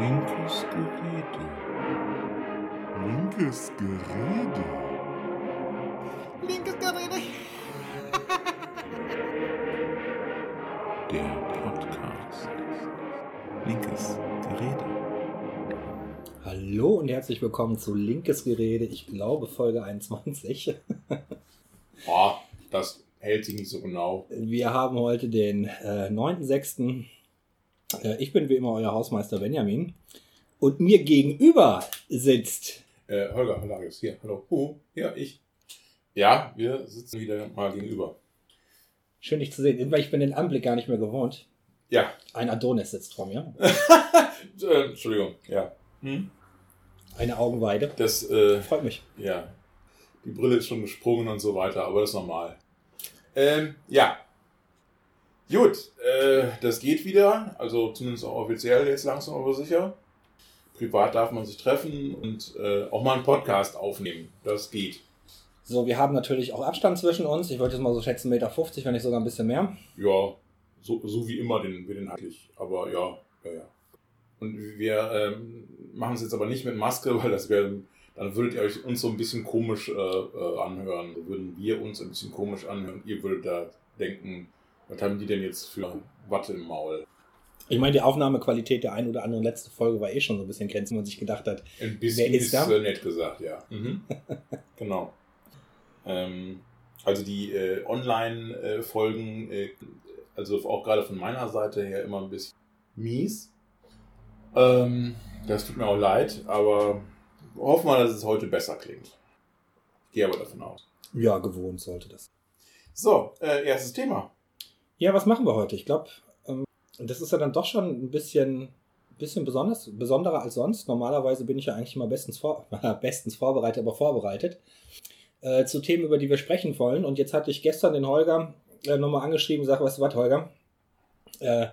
Linkes Gerede. Linkes Gerede. Linkes Gerede. Der Podcast. Linkes Gerede. Hallo und herzlich willkommen zu Linkes Gerede, ich glaube Folge 21. Boah, das hält sich nicht so genau. Wir haben heute den äh, 9.6. Äh, ich bin wie immer euer Hausmeister Benjamin. Und mir gegenüber sitzt. Äh, Holger, Holger ist hier. Hallo. Uh, ja, ich. Ja, wir sitzen wieder mal gegenüber. Schön dich zu sehen, weil ich bin den Anblick gar nicht mehr gewohnt. Ja. Ein Adonis sitzt vor mir. äh, Entschuldigung, ja. Hm? Eine Augenweide. Das, äh, Freut mich. ja. Die Brille ist schon gesprungen und so weiter, aber das ist normal. Ähm, ja. Gut, äh, das geht wieder. Also zumindest auch offiziell jetzt langsam aber sicher. Privat darf man sich treffen und äh, auch mal einen Podcast aufnehmen. Das geht. So, wir haben natürlich auch Abstand zwischen uns. Ich wollte jetzt mal so schätzen, 1,50 Meter, wenn nicht sogar ein bisschen mehr. Ja, so, so wie immer den, wir den eigentlich. Aber ja, ja, ja. Und wir ähm, machen es jetzt aber nicht mit Maske, weil das wäre, dann würdet ihr euch uns so ein bisschen komisch äh, äh, anhören. Würden wir uns ein bisschen komisch anhören. Ihr würdet da denken, was haben die denn jetzt für Watte im Maul? Ich meine, die Aufnahmequalität der einen oder anderen letzte Folge war eh schon so ein bisschen grenzen, wo man sich gedacht hat, Ein bisschen Wer ist ist, da? äh, nett gesagt, ja. Mhm. genau. Ähm, also die äh, Online-Folgen, äh, also auch gerade von meiner Seite her immer ein bisschen mies. Ähm, das tut mir auch leid, aber hoffen wir, dass es heute besser klingt. Gehe aber davon aus. ja, gewohnt sollte das. So, äh, erstes Thema. Ja, was machen wir heute? Ich glaube, ähm, das ist ja dann doch schon ein bisschen, bisschen besonders, besonderer als sonst. Normalerweise bin ich ja eigentlich immer bestens, vor, bestens vorbereitet, aber vorbereitet äh, zu Themen, über die wir sprechen wollen. Und jetzt hatte ich gestern den Holger äh, nochmal angeschrieben, sag, weißt du was, Holger? Äh,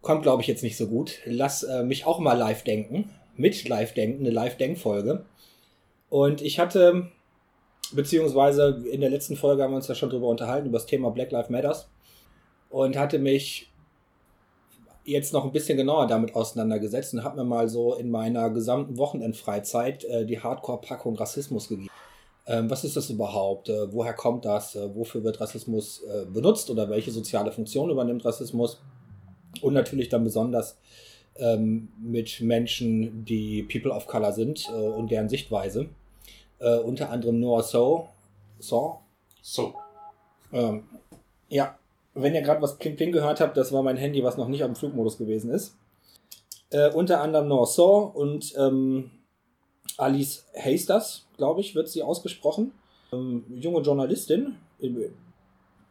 kommt, glaube ich, jetzt nicht so gut. Lass äh, mich auch mal live denken. Mit live denken, eine Live-Denkfolge. Und ich hatte, beziehungsweise in der letzten Folge haben wir uns ja schon drüber unterhalten, über das Thema Black Lives Matters und hatte mich jetzt noch ein bisschen genauer damit auseinandergesetzt und habe mir mal so in meiner gesamten Wochenendfreizeit äh, die Hardcore-Packung Rassismus gegeben. Ähm, was ist das überhaupt? Äh, woher kommt das? Äh, wofür wird Rassismus äh, benutzt oder welche soziale Funktion übernimmt Rassismus? Und natürlich dann besonders ähm, mit Menschen, die People of Color sind äh, und deren Sichtweise. Äh, unter anderem Noah So. So? So, Ähm, ja, wenn ihr gerade was Kling Kling gehört habt, das war mein Handy, was noch nicht am Flugmodus gewesen ist. Äh, unter anderem Noah Saw und ähm, Alice Hasters, glaube ich, wird sie ausgesprochen. Ähm, junge Journalistin, äh,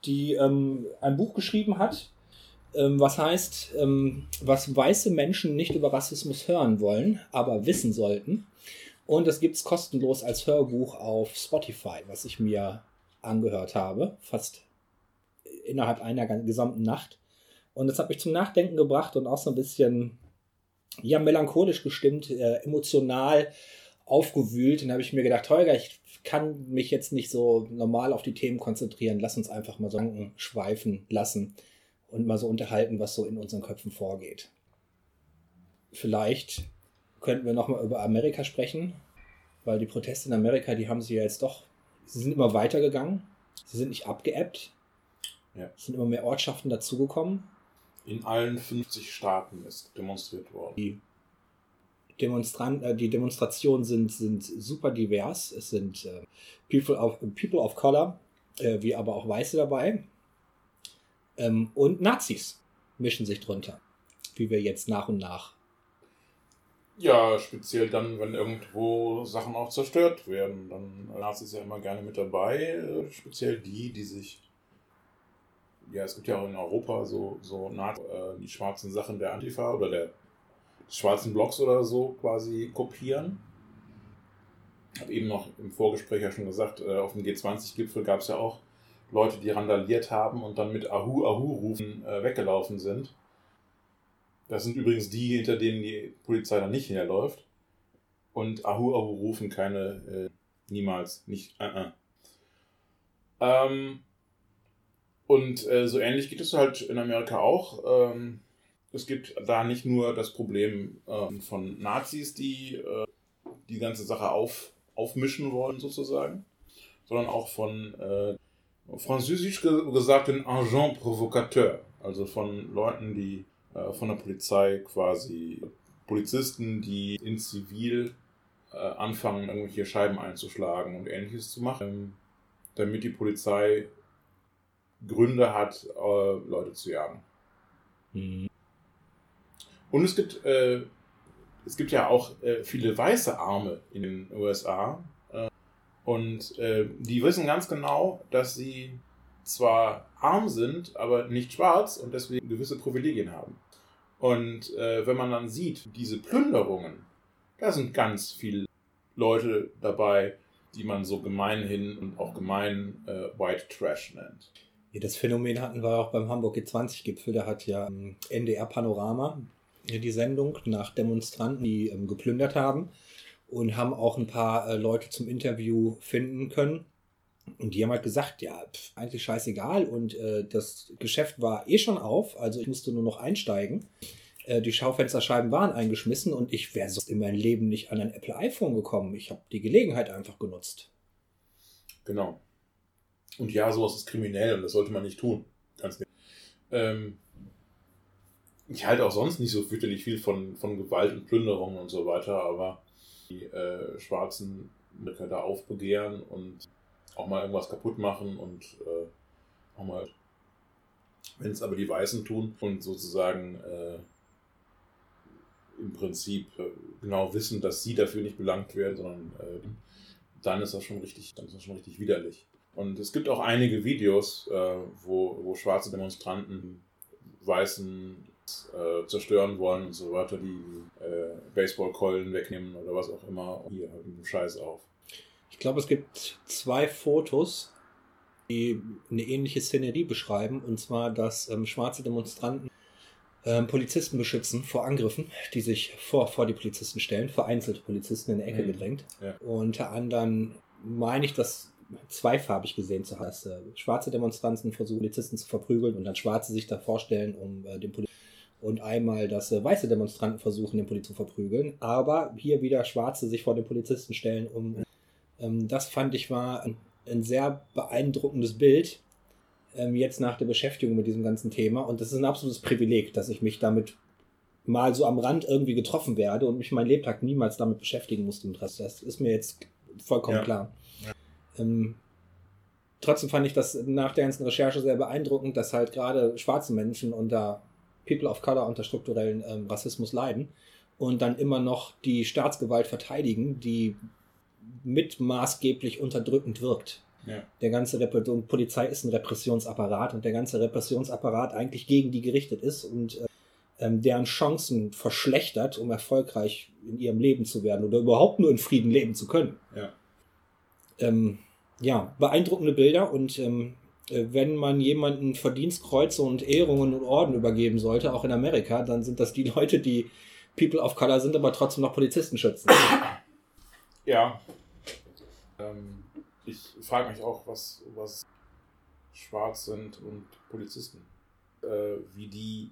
die ähm, ein Buch geschrieben hat, ähm, was heißt, ähm, was weiße Menschen nicht über Rassismus hören wollen, aber wissen sollten. Und das gibt es kostenlos als Hörbuch auf Spotify, was ich mir angehört habe, fast innerhalb einer gesamten Nacht. Und das hat mich zum Nachdenken gebracht und auch so ein bisschen ja, melancholisch gestimmt, äh, emotional aufgewühlt. Und habe ich mir gedacht, Holger, ich kann mich jetzt nicht so normal auf die Themen konzentrieren. Lass uns einfach mal so schweifen lassen und mal so unterhalten, was so in unseren Köpfen vorgeht. Vielleicht könnten wir nochmal über Amerika sprechen, weil die Proteste in Amerika, die haben sie ja jetzt doch, sie sind immer weitergegangen. Sie sind nicht abgeebbt. Ja. Es sind immer mehr Ortschaften dazugekommen. in allen 50 Staaten ist demonstriert worden. Die, Demonstran äh, die Demonstrationen sind, sind super divers. Es sind äh, People, of, People of Color, äh, wie aber auch Weiße dabei. Ähm, und Nazis mischen sich drunter, wie wir jetzt nach und nach. Ja, speziell dann, wenn irgendwo Sachen auch zerstört werden, dann Nazis ja immer gerne mit dabei, äh, speziell die, die sich ja, es gibt ja auch in Europa so, so Na- äh, die schwarzen Sachen der Antifa oder der schwarzen Blocks oder so quasi kopieren. Ich habe eben noch im Vorgespräch ja schon gesagt, äh, auf dem G20-Gipfel gab es ja auch Leute, die randaliert haben und dann mit Ahu Ahu rufen äh, weggelaufen sind. Das sind übrigens die, hinter denen die Polizei dann nicht herläuft. Und Ahu Ahu rufen keine, äh, niemals, nicht, äh, äh. Ähm, und äh, so ähnlich geht es halt in Amerika auch. Ähm, es gibt da nicht nur das Problem äh, von Nazis, die äh, die ganze Sache auf, aufmischen wollen, sozusagen, sondern auch von äh, französisch ge gesagt den Agent Provocateur, also von Leuten, die äh, von der Polizei quasi Polizisten, die in Zivil äh, anfangen, irgendwelche Scheiben einzuschlagen und ähnliches zu machen, ähm, damit die Polizei Gründe hat, äh, Leute zu jagen. Mhm. Und es gibt, äh, es gibt ja auch äh, viele weiße Arme in den USA. Äh, und äh, die wissen ganz genau, dass sie zwar arm sind, aber nicht schwarz und deswegen gewisse Privilegien haben. Und äh, wenn man dann sieht, diese Plünderungen, da sind ganz viele Leute dabei, die man so gemeinhin und auch gemein White Trash nennt. Das Phänomen hatten wir auch beim Hamburg G20-Gipfel. Da hat ja ähm, NDR Panorama die Sendung nach Demonstranten, die ähm, geplündert haben und haben auch ein paar äh, Leute zum Interview finden können. Und die haben halt gesagt, ja, pf, eigentlich scheißegal. Und äh, das Geschäft war eh schon auf, also ich musste nur noch einsteigen. Äh, die Schaufensterscheiben waren eingeschmissen und ich wäre sonst in meinem Leben nicht an ein Apple iPhone gekommen. Ich habe die Gelegenheit einfach genutzt. Genau. Und ja, sowas ist kriminell und das sollte man nicht tun. Ganz. Ähm, ich halte auch sonst nicht so fürchterlich viel von, von Gewalt und Plünderungen und so weiter, aber die äh, Schwarzen da aufbegehren und auch mal irgendwas kaputt machen und äh, auch mal, wenn es aber die Weißen tun und sozusagen äh, im Prinzip äh, genau wissen, dass sie dafür nicht belangt werden, sondern äh, dann ist das schon richtig, dann ist das schon richtig widerlich. Und es gibt auch einige Videos, äh, wo, wo schwarze Demonstranten weißen äh, zerstören wollen und so weiter, die äh, Baseballkeulen wegnehmen oder was auch immer. Hier, halt einen Scheiß auf. Ich glaube, es gibt zwei Fotos, die eine ähnliche Szenerie beschreiben. Und zwar, dass ähm, schwarze Demonstranten ähm, Polizisten beschützen vor Angriffen, die sich vor, vor die Polizisten stellen, vereinzelte Polizisten in die Ecke Mhm. gedrängt. Ja. Unter anderem meine ich, das zweifarbig gesehen zu haben. dass, Äh, schwarze Demonstranten versuchen, Polizisten zu verprügeln und dann Schwarze sich da vorstellen, um äh, den Polizisten und einmal, dass äh, weiße Demonstranten versuchen, den Polizisten zu verprügeln, aber hier wieder Schwarze sich vor den Polizisten stellen, um ähm, das fand ich war ein, ein sehr beeindruckendes Bild, ähm, jetzt nach der Beschäftigung mit diesem ganzen Thema. Und das ist ein absolutes Privileg, dass ich mich damit mal so am Rand irgendwie getroffen werde und mich mein Lebtag niemals damit beschäftigen musste. Das ist mir jetzt vollkommen Ja. klar. Ja. Ähm, trotzdem fand ich das nach der ganzen Recherche sehr beeindruckend, dass halt gerade schwarze Menschen unter People of Color unter strukturellen ähm, Rassismus leiden und dann immer noch die Staatsgewalt verteidigen, die mit maßgeblich unterdrückend wirkt. Ja. Der ganze Rep Polizei ist ein Repressionsapparat und der ganze Repressionsapparat eigentlich gegen die gerichtet ist und äh, ähm, deren Chancen verschlechtert, um erfolgreich in ihrem Leben zu werden oder überhaupt nur in Frieden leben zu können. Ja. Ähm, ja, beeindruckende Bilder und ähm, äh, wenn man jemanden Verdienstkreuze und Ehrungen und Orden übergeben sollte, auch in Amerika, dann sind das die Leute, die People of Color sind, aber trotzdem noch Polizisten schützen. Ja. Ähm, ich frage mich auch, was, was schwarz sind und Polizisten. Äh, wie die,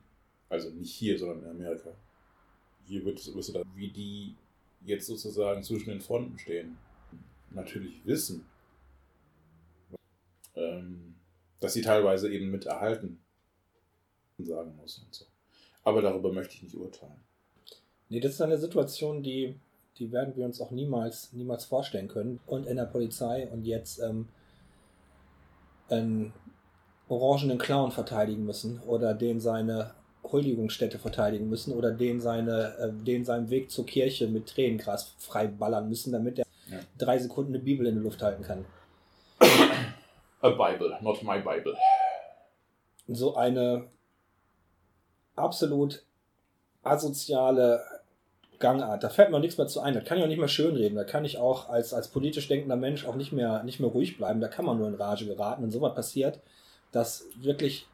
also nicht hier, sondern in Amerika. Hier wird es wie die jetzt sozusagen zwischen den Fronten stehen. Natürlich wissen, dass sie teilweise eben mit erhalten sagen muss und so. Aber darüber möchte ich nicht urteilen. Nee, das ist eine Situation, die, die werden wir uns auch niemals, niemals vorstellen können. Und in der Polizei und jetzt ähm, einen orangenen Clown verteidigen müssen oder den seine Huldigungsstätte verteidigen müssen oder den, seine, äh, den seinen Weg zur Kirche mit Tränengras freiballern müssen, damit er Ja. drei Sekunden eine Bibel in der Luft halten kann. A Bible, not my Bible. so eine absolut asoziale Gangart. Da fällt mir auch nichts mehr zu ein. Da kann ich auch nicht mehr schönreden. Da kann ich auch als, als politisch denkender Mensch auch nicht mehr, nicht mehr ruhig bleiben. Da kann man nur in Rage geraten. Wenn sowas passiert, dass wirklich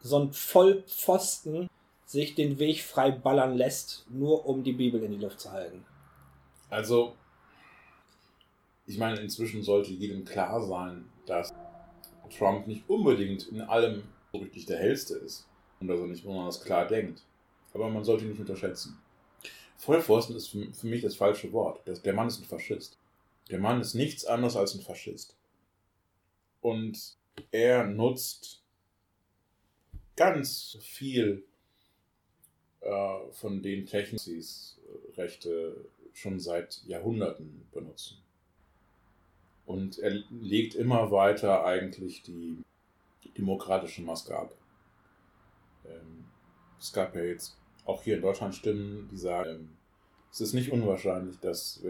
so ein Vollpfosten sich den Weg frei ballern lässt, nur um die Bibel in die Luft zu halten. Also, ich meine, inzwischen sollte jedem klar sein, dass Trump nicht unbedingt in allem so richtig der Hellste ist und dass er nicht besonders klar denkt. aber man sollte ihn nicht unterschätzen. Vollpfosten ist für, mich das falsche Wort. Der Mann ist ein Faschist. Der Mann ist nichts anderes als ein Faschist. Und er nutzt ganz viel äh, von den Techniken, die äh, Rechte schon seit Jahrhunderten benutzen. Und er legt immer weiter eigentlich die demokratische Maske ab. Ähm, es gab ja jetzt auch hier in Deutschland Stimmen, die sagen, ähm, es ist nicht unwahrscheinlich, dass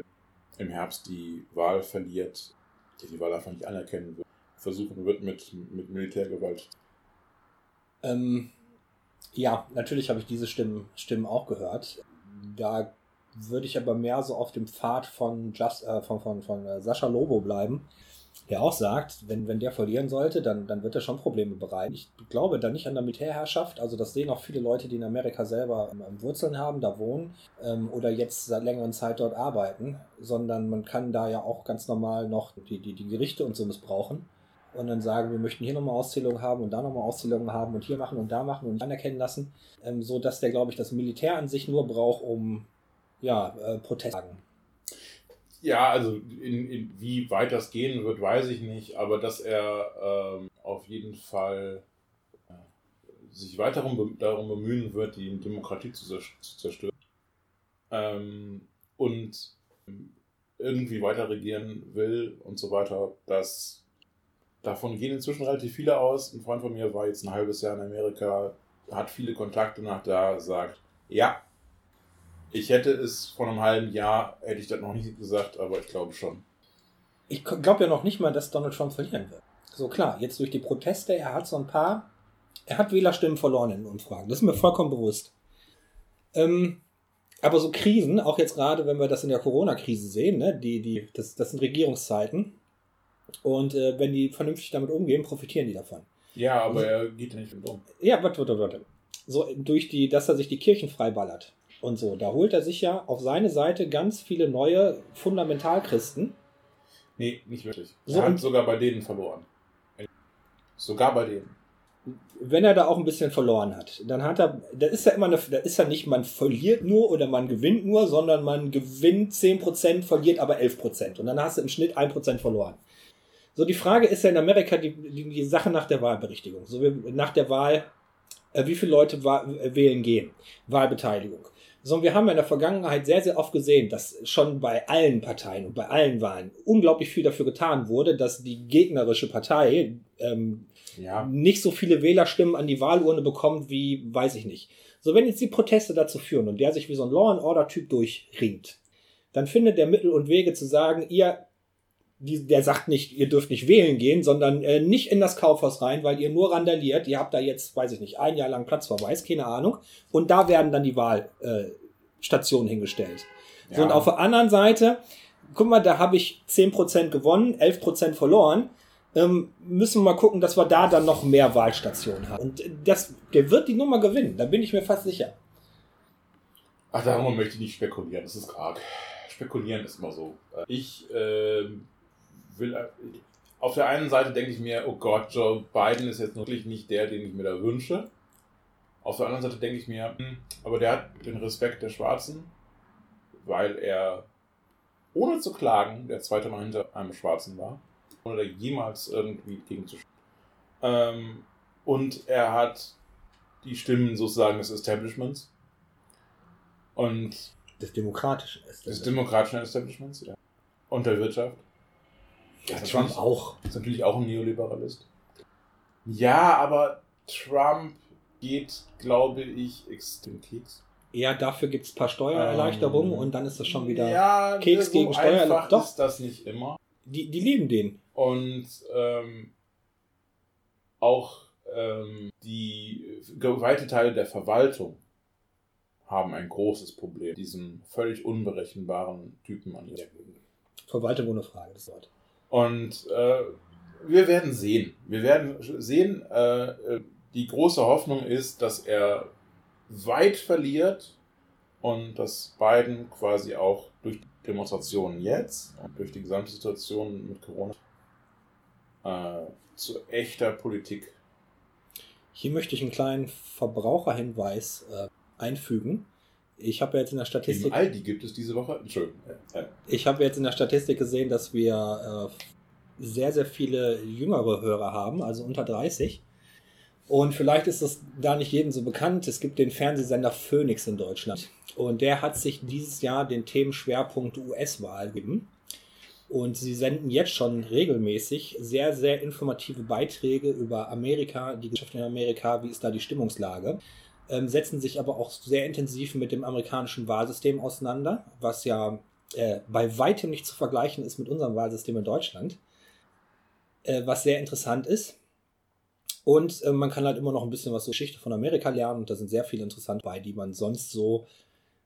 im Herbst die Wahl verliert, der die Wahl einfach nicht anerkennen wird, versuchen wird mit, mit Militärgewalt. Ähm, ja, natürlich habe ich diese Stimmen, Stimmen auch gehört. Da würde ich aber mehr so auf dem Pfad von, Just, äh, von, von, von äh, Sascha Lobo bleiben, der auch sagt, wenn, wenn der verlieren sollte, dann, dann wird er schon Probleme bereiten. Ich glaube da nicht an der Militärherrschaft, also das sehen auch viele Leute, die in Amerika selber Wurzeln haben, da wohnen ähm, oder jetzt seit längerer Zeit dort arbeiten, sondern man kann da ja auch ganz normal noch die, die, die Gerichte und so missbrauchen und dann sagen, wir möchten hier nochmal Auszählungen haben und da nochmal Auszählungen haben und hier machen und da machen und anerkennen lassen, ähm, so dass der, glaube ich, das Militär an sich nur braucht, um ja, äh, Protest zu sagen. Ja, also in, in, wie weit das gehen wird, weiß ich nicht, aber dass er ähm, auf jeden Fall äh, sich weiter darum, bemühen wird, die Demokratie zu, zu zerstören ähm, und irgendwie weiter regieren will und so weiter, das davon gehen inzwischen relativ viele aus. Ein Freund von mir war jetzt ein halbes Jahr in Amerika, hat viele Kontakte nach da, sagt, ja, ich hätte es vor einem halben Jahr, hätte ich das noch nicht gesagt, aber ich glaube schon. Ich glaube ja noch nicht mal, dass Donald Trump verlieren wird. So klar, jetzt durch die Proteste, er hat so ein paar, er hat Wählerstimmen verloren in den Umfragen. Das ist mir vollkommen bewusst. Ähm, aber so Krisen, auch jetzt gerade, wenn wir das in der Corona-Krise sehen, ne, die, die, das, das sind Regierungszeiten. Und äh, wenn die vernünftig damit umgehen, profitieren die davon. Ja, aber er geht ja nicht mit um. Ja, warte, warte, warte. So durch die, dass er sich die Kirchen freiballert und so. Da holt er sich ja auf seine Seite ganz viele neue Fundamentalchristen. Nee, nicht wirklich. So, er hat sogar bei denen verloren. Sogar bei denen. Wenn er da auch ein bisschen verloren hat, dann hat er, da ist ja immer eine, da ist ja nicht, man verliert nur oder man gewinnt nur, sondern man gewinnt 10%, verliert aber 11%. Und dann hast du im Schnitt 1% verloren. So, die Frage ist ja in Amerika die, die, die Sache nach der Wahlberichtigung. So, nach der Wahl, wie viele Leute wählen gehen. Wahlbeteiligung sondern wir haben ja in der Vergangenheit sehr, sehr oft gesehen, dass schon bei allen Parteien und bei allen Wahlen unglaublich viel dafür getan wurde, dass die gegnerische Partei ähm, ja. nicht so viele Wählerstimmen an die Wahlurne bekommt wie, weiß ich nicht. So, wenn jetzt die Proteste dazu führen und der sich wie so ein Law and Order Typ durchringt, dann findet der Mittel und Wege zu sagen, ihr die, der sagt nicht, ihr dürft nicht wählen gehen, sondern äh, nicht in das Kaufhaus rein, weil ihr nur randaliert. Ihr habt da jetzt, weiß ich nicht, ein Jahr lang Platzverweis, keine Ahnung. Und da werden dann die Wahlstationen äh, hingestellt. Ja. So, und auf der anderen Seite, guck mal, da habe ich 10% gewonnen, 11% verloren. Ähm, müssen wir mal gucken, dass wir da dann noch mehr Wahlstationen haben. Und das, der wird die Nummer gewinnen, da bin ich mir fast sicher. Ach, darüber möchte ich nicht spekulieren, das ist arg. Spekulieren ist immer so. Ich äh, will, äh, auf der einen Seite denke ich mir, oh Gott, Joe Biden ist jetzt wirklich nicht der, den ich mir da wünsche. Auf der anderen Seite denke ich mir, hm, aber der hat den Respekt der Schwarzen, weil er ohne zu klagen der zweite Mal hinter einem Schwarzen war, ohne da jemals irgendwie gegen zu ähm, Und er hat die Stimmen sozusagen des Establishments und des demokratischen Establishments. Des demokratischen Establishments, ja. Und der Wirtschaft. Ja, Trump auch. Ist natürlich auch ein Neoliberalist. Ja, aber Trump geht, glaube ich, extrem Keks. Ja, dafür gibt es ein paar Steuererleichterungen ähm, und dann ist das schon wieder ja, Keks so gegen Steuererleichterungen. Doch, ist das nicht immer. Die, die lieben den. Und ähm, auch ähm, die weite Teile der Verwaltung haben ein großes Problem, diesen völlig unberechenbaren Typen an ihrer Verwaltung ohne Frage, das Wort. Und äh, wir werden sehen. Wir werden sehen, äh, die große Hoffnung ist, dass er weit verliert und dass Biden quasi auch durch Demonstrationen jetzt und durch die gesamte Situation mit Corona äh, zu echter Politik. Hier möchte ich einen kleinen Verbraucherhinweis äh, einfügen. Ich habe jetzt in der Statistik. Im Aldi gibt es diese Woche. Entschuldigung. Ich habe jetzt in der Statistik gesehen, dass wir äh, sehr, sehr viele jüngere Hörer haben, also unter 30. Und vielleicht ist das da nicht jedem so bekannt. Es gibt den Fernsehsender Phoenix in Deutschland. Und der hat sich dieses Jahr den Themenschwerpunkt US-Wahl gegeben. Und sie senden jetzt schon regelmäßig sehr, sehr informative Beiträge über Amerika, die Geschichte in Amerika, wie ist da die Stimmungslage. Ähm, setzen sich aber auch sehr intensiv mit dem amerikanischen Wahlsystem auseinander, was ja äh, bei weitem nicht zu vergleichen ist mit unserem Wahlsystem in Deutschland. Äh, was sehr interessant ist. Und äh, man kann halt immer noch ein bisschen was zur Geschichte von Amerika lernen und da sind sehr viele interessant bei, die man sonst so,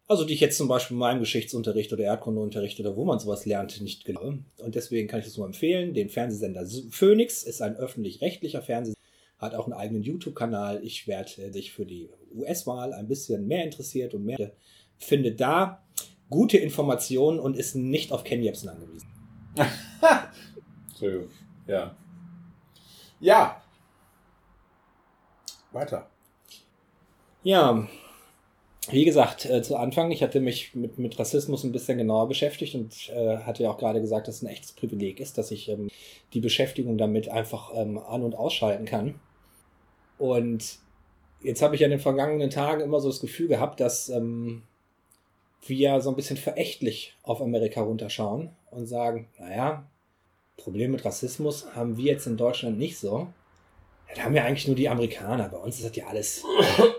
also die ich jetzt zum Beispiel in meinem Geschichtsunterricht oder Erdkundeunterricht oder wo man sowas lernt, nicht glaube. Und deswegen kann ich das nur empfehlen. Den Fernsehsender Phoenix ist ein öffentlich-rechtlicher Fernsehsender, hat auch einen eigenen YouTube-Kanal. Ich werde dich für die US-Wahl ein bisschen mehr interessiert und mehr finde da gute Informationen und ist nicht auf Ken Jebsen angewiesen. Entschuldigung. Ja. Ja. Weiter. Ja, wie gesagt, äh, zu Anfang, ich hatte mich mit, mit Rassismus ein bisschen genauer beschäftigt und äh, hatte ja auch gerade gesagt, dass es ein echtes Privileg ist, dass ich ähm, die Beschäftigung damit einfach ähm, an- und ausschalten kann. Und jetzt habe ich ja in den vergangenen Tagen immer so das Gefühl gehabt, dass ähm, wir so ein bisschen verächtlich auf Amerika runterschauen und sagen, naja, Problem mit Rassismus haben wir jetzt in Deutschland nicht so. Ja, da haben wir eigentlich nur die Amerikaner. Bei uns ist das ja alles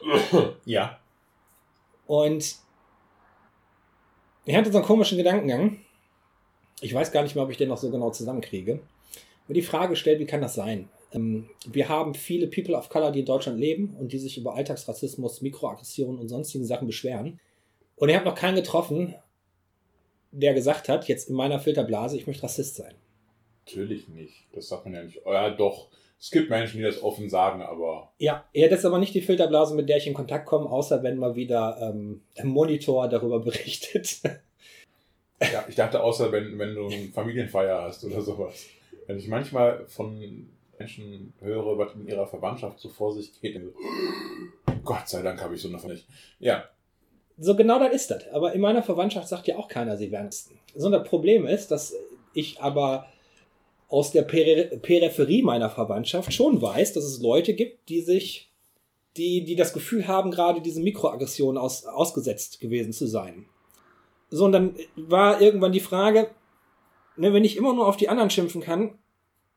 Ja. und ich hatte so einen komischen Gedankengang. Ich weiß gar nicht mehr, ob ich den noch so genau zusammenkriege. Aber die Frage stellt, wie kann das sein? Ähm, wir haben viele People of Color, die in Deutschland leben und die sich über Alltagsrassismus, Mikroaggressionen und sonstigen Sachen beschweren. Und ich habe noch keinen getroffen, der gesagt hat, jetzt in meiner Filterblase, ich möchte Rassist sein. Natürlich nicht. Das sagt man ja nicht. Ja, doch. Es gibt Menschen, die das offen sagen, aber Ja, ja, das ist aber nicht die Filterblase, mit der ich in Kontakt komme, außer wenn mal wieder ähm, ein Monitor darüber berichtet. ja, ich dachte außer, wenn, wenn du eine Familienfeier hast oder sowas. Wenn ich manchmal von Menschen höre, was in ihrer Verwandtschaft so vor sich geht, Gott sei Dank habe ich so von nicht. Ja, So genau das ist das. Aber in meiner Verwandtschaft sagt ja auch keiner, sie wären Christen. So das Problem ist, dass ich aber aus der Peri Peripherie meiner Verwandtschaft schon weiß, dass es Leute gibt, die sich, die, die das Gefühl haben, gerade diese Mikroaggressionen aus, ausgesetzt gewesen zu sein. So, und dann war irgendwann die Frage, ne, wenn ich immer nur auf die anderen schimpfen kann,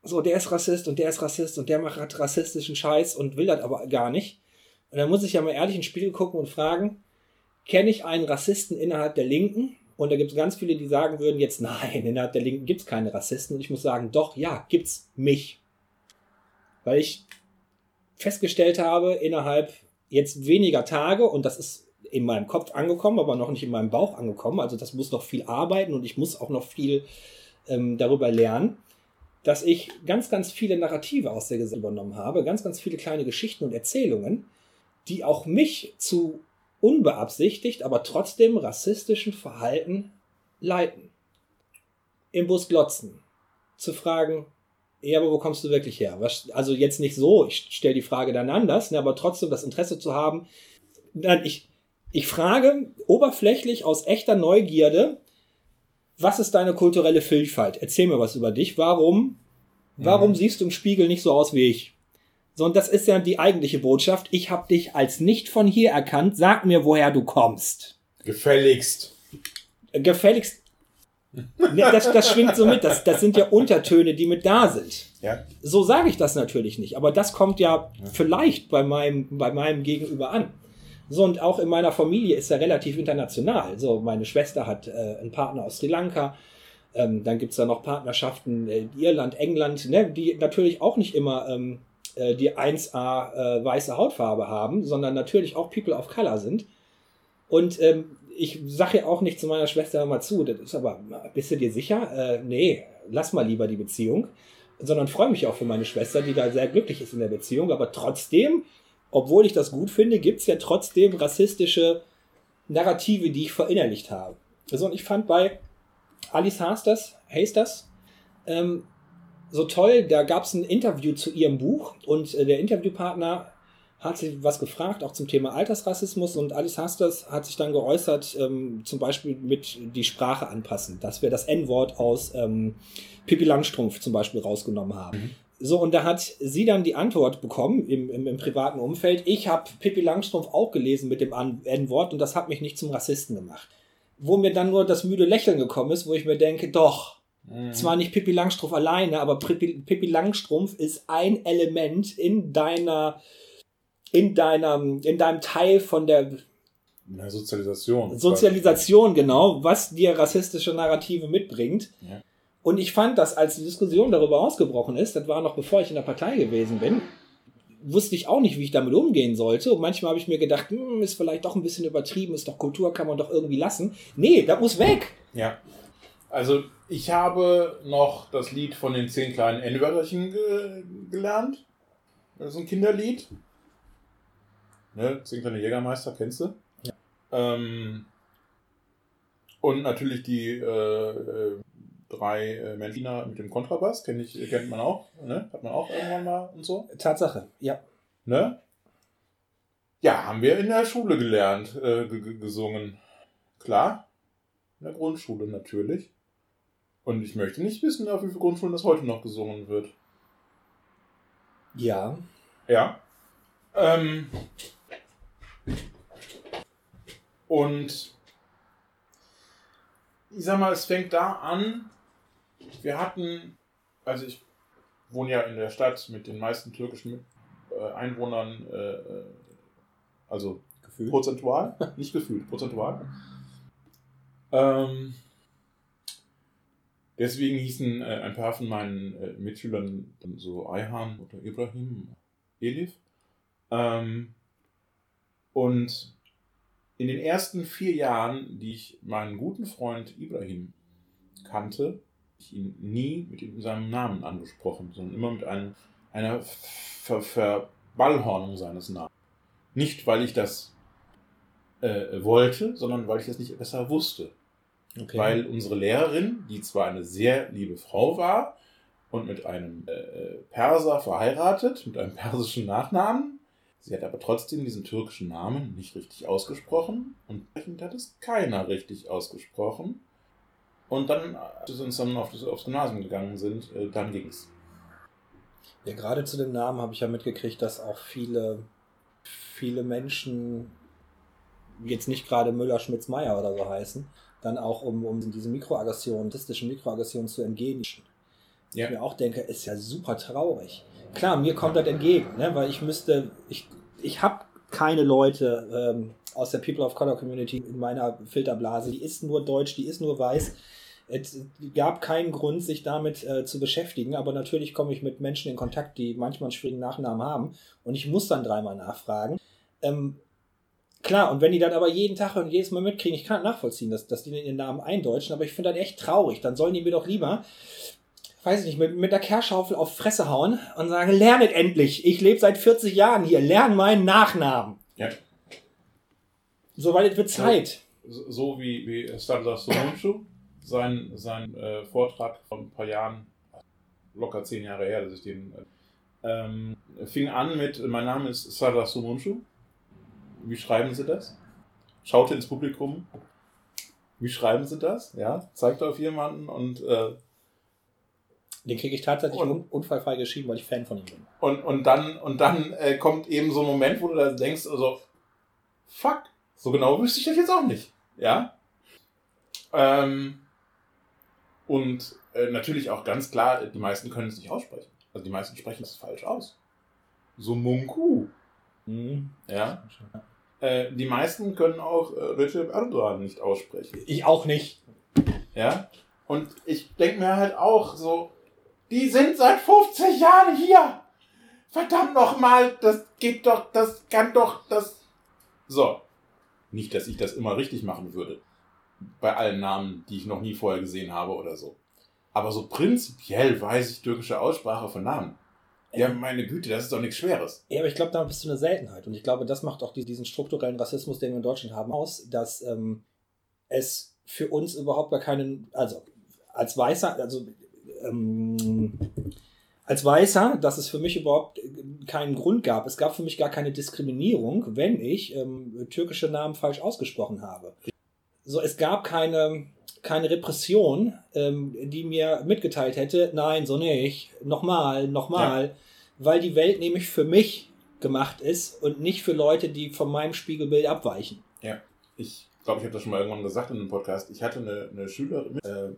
so, der ist Rassist und der ist Rassist und der macht rassistischen Scheiß und will das aber gar nicht. Und dann muss ich ja mal ehrlich ins Spiegel gucken und fragen, kenne ich einen Rassisten innerhalb der Linken? Und da gibt es ganz viele, die sagen würden jetzt, nein, innerhalb der Linken gibt es keine Rassisten. Und ich muss sagen, doch, ja, gibt's mich. Weil ich festgestellt habe, innerhalb jetzt weniger Tage, und das ist in meinem Kopf angekommen, aber noch nicht in meinem Bauch angekommen, also das muss noch viel arbeiten und ich muss auch noch viel ähm, darüber lernen, dass ich ganz, ganz viele Narrative aus der Gesellschaft übernommen habe, ganz, ganz viele kleine Geschichten und Erzählungen, die auch mich zu unbeabsichtigt, aber trotzdem rassistischen Verhalten leiten. Im Bus glotzen. Zu fragen, ja, aber wo kommst du wirklich her? Was, also jetzt nicht so, ich stelle die Frage dann anders, ne, aber trotzdem das Interesse zu haben. Nein, ich, ich frage oberflächlich aus echter Neugierde, was ist deine kulturelle Vielfalt? Erzähl mir was über dich. Warum, warum siehst du im Spiegel nicht so aus wie ich? So, und das ist ja die eigentliche Botschaft. Ich habe dich als nicht von hier erkannt. Sag mir, woher du kommst. gefälligst. Gefälligst. Ne, das, das schwingt so mit. Das, das sind ja Untertöne, die mit da sind. Ja, So sage ich das natürlich nicht. Aber das kommt ja vielleicht bei meinem, bei meinem Gegenüber an. So, und auch in meiner Familie ist er relativ international. So, meine Schwester hat äh, einen Partner aus Sri Lanka. Ähm, dann gibt's da noch Partnerschaften äh, Irland, England, ne, die natürlich auch nicht immer ähm, äh, die 1A äh, weiße Hautfarbe haben, sondern natürlich auch People of Color sind. Und ähm, ich sage ja auch nicht zu meiner Schwester mal zu, das ist aber, bist du dir sicher? Nee, lass mal lieber die Beziehung. Sondern freue mich auch für meine Schwester, die da sehr glücklich ist in der Beziehung. Aber trotzdem, obwohl ich das gut finde, gibt's ja trotzdem rassistische Narrative, die ich verinnerlicht habe. Also, und ich fand bei Alice Hasters, Hasters ähm, so toll, da gab's ein Interview zu ihrem Buch und äh, der Interviewpartner hat sie was gefragt, auch zum Thema Altersrassismus und Alice Hasters hat sich dann geäußert, ähm, zum Beispiel mit die Sprache anpassen, dass wir das N-Wort aus ähm, Pippi Langstrumpf zum Beispiel rausgenommen haben. Mhm. So, und da hat sie dann die Antwort bekommen im, im, im privaten Umfeld. Ich habe Pippi Langstrumpf auch gelesen mit dem N-Wort und das hat mich nicht zum Rassisten gemacht. Wo mir dann nur das müde Lächeln gekommen ist, wo ich mir denke, doch, Mhm. zwar nicht Pippi Langstrumpf alleine, aber Pippi, Pippi Langstrumpf ist ein Element in deiner, in deiner, in deinem Teil von der Eine Sozialisation. Sozialisation, genau, was dir rassistische Narrative mitbringt. Ja. Und ich fand, dass als die Diskussion darüber ausgebrochen ist, das war noch bevor ich in der Partei gewesen bin, wusste ich auch nicht, wie ich damit umgehen sollte. Und manchmal habe ich mir gedacht, hm, ist vielleicht doch ein bisschen übertrieben, ist doch Kultur, kann man doch irgendwie lassen. Nee, das muss weg. Ja. Also, ich habe noch das Lied von den zehn kleinen N-Wörterchen ge gelernt. Das ist ein Kinderlied. Ne? Zehn kleine Jägermeister, kennst du? Ja. Ähm, und natürlich die äh, äh, drei äh, Menschen mit dem Kontrabass, kenn ich, kennt man auch. Ne? Hat man auch irgendwann mal und so. Tatsache, ja. Ne? Ja, haben wir in der Schule gelernt, äh, gesungen. Klar, in der Grundschule natürlich. Und ich möchte nicht wissen, auf wie vielen Grundschulen das heute noch gesungen wird. Ja. Ja. Ähm, und ich sag mal, es fängt da an. Wir hatten, also ich wohne ja in der Stadt mit den meisten türkischen äh, Einwohnern, äh, äh, also Gefühl. prozentual, nicht gefühlt, prozentual. Ähm, deswegen hießen ein paar von meinen Mitschülern dann so Ayhan oder Ibrahim, Elif. Ähm, und in den ersten vier Jahren, die ich meinen guten Freund Ibrahim kannte, ich ihn nie mit seinem Namen angesprochen, sondern immer mit einem, einer Ver Verballhornung seines Namens. Nicht, weil ich das äh, wollte, sondern weil ich es nicht besser wusste. Okay. Weil unsere Lehrerin, die zwar eine sehr liebe Frau war und mit einem äh, Perser verheiratet, mit einem persischen Nachnamen, sie hat aber trotzdem diesen türkischen Namen nicht richtig ausgesprochen und hat es keiner richtig ausgesprochen. Und dann, als wir uns dann auf das, aufs Gymnasium gegangen sind, äh, dann ging's. Ja, gerade zu dem Namen habe ich ja mitgekriegt, dass auch viele, viele Menschen, jetzt nicht gerade Müller, Schmitz, Meier oder so heißen, dann auch um, um diese Mikroaggressionen, rassistischen Mikroaggressionen zu entgehen. Ja. Ich mir auch denke, ist ja super traurig. Klar, mir kommt das entgegen, ne? weil ich müsste, ich, ich habe keine Leute ähm, aus der People of Color Community in meiner Filterblase, die ist nur deutsch, die ist nur weiß. Es gab keinen Grund, sich damit äh, zu beschäftigen, aber natürlich komme ich mit Menschen in Kontakt, die manchmal einen schwierigen Nachnamen haben und ich muss dann dreimal nachfragen. Ähm, klar, und wenn die dann aber jeden Tag und jedes Mal mitkriegen, ich kann nachvollziehen, dass, dass die ihren Namen eindeutschen, aber ich finde das echt traurig. Dann sollen die mir doch lieber, weiß ich nicht, mit, mit der Kehrschaufel auf Fresse hauen und sagen, lernet endlich, ich lebe seit 40 Jahren hier, lern meinen Nachnamen. Ja. Soweit es wird Zeit. So so wie, wie Stardust Somunchu, sein, sein äh, Vortrag von ein paar Jahren, locker zehn Jahre her, dass ich den äh, ähm, fing an mit, mein Name ist Stardust Somunchu. Wie schreiben Sie das? Schaute ins Publikum. Wie schreiben Sie das? Ja, zeigt auf jemanden und, äh, Den kriege ich tatsächlich Und- un unfallfrei geschrieben, weil ich Fan von ihm bin. und, und dann, und dann äh, kommt eben so ein Moment, wo du da denkst, also, fuck, so genau wüsste ich das jetzt auch nicht. Ja. Ähm, und äh, natürlich auch ganz klar, die meisten können es nicht aussprechen. Also die meisten sprechen es falsch aus. So Munku. Mhm. Ja. Äh, die meisten können auch äh, Recep Erdogan nicht aussprechen. Ich auch nicht. Ja. Und ich denke mir halt auch so, die sind seit 50 Jahren hier. Verdammt nochmal, das geht doch, das kann doch, das. So. Nicht, dass ich das immer richtig machen würde. Bei allen Namen, die ich noch nie vorher gesehen habe oder so. Aber so prinzipiell weiß ich türkische Aussprache von Namen. Ja, meine Güte, das ist doch nichts Schweres. Ja, aber ich glaube, da bist du eine Seltenheit. Und ich glaube, das macht auch die- diesen strukturellen Rassismus, den wir in Deutschland haben, aus, dass ähm, es für uns überhaupt gar keinen, also als Weißer, also ähm, als Weißer, dass es für mich überhaupt keinen Grund gab. Es gab für mich gar keine Diskriminierung, wenn ich ähm, türkische Namen falsch ausgesprochen habe. So, es gab keine, keine Repression, ähm, die mir mitgeteilt hätte, nein, so nicht, nochmal, nochmal, ja. weil die Welt nämlich für mich gemacht ist und nicht für Leute, die von meinem Spiegelbild abweichen. Ja, ich glaube, ich habe das schon mal irgendwann gesagt in einem Podcast. Ich hatte eine, eine Schülerin äh,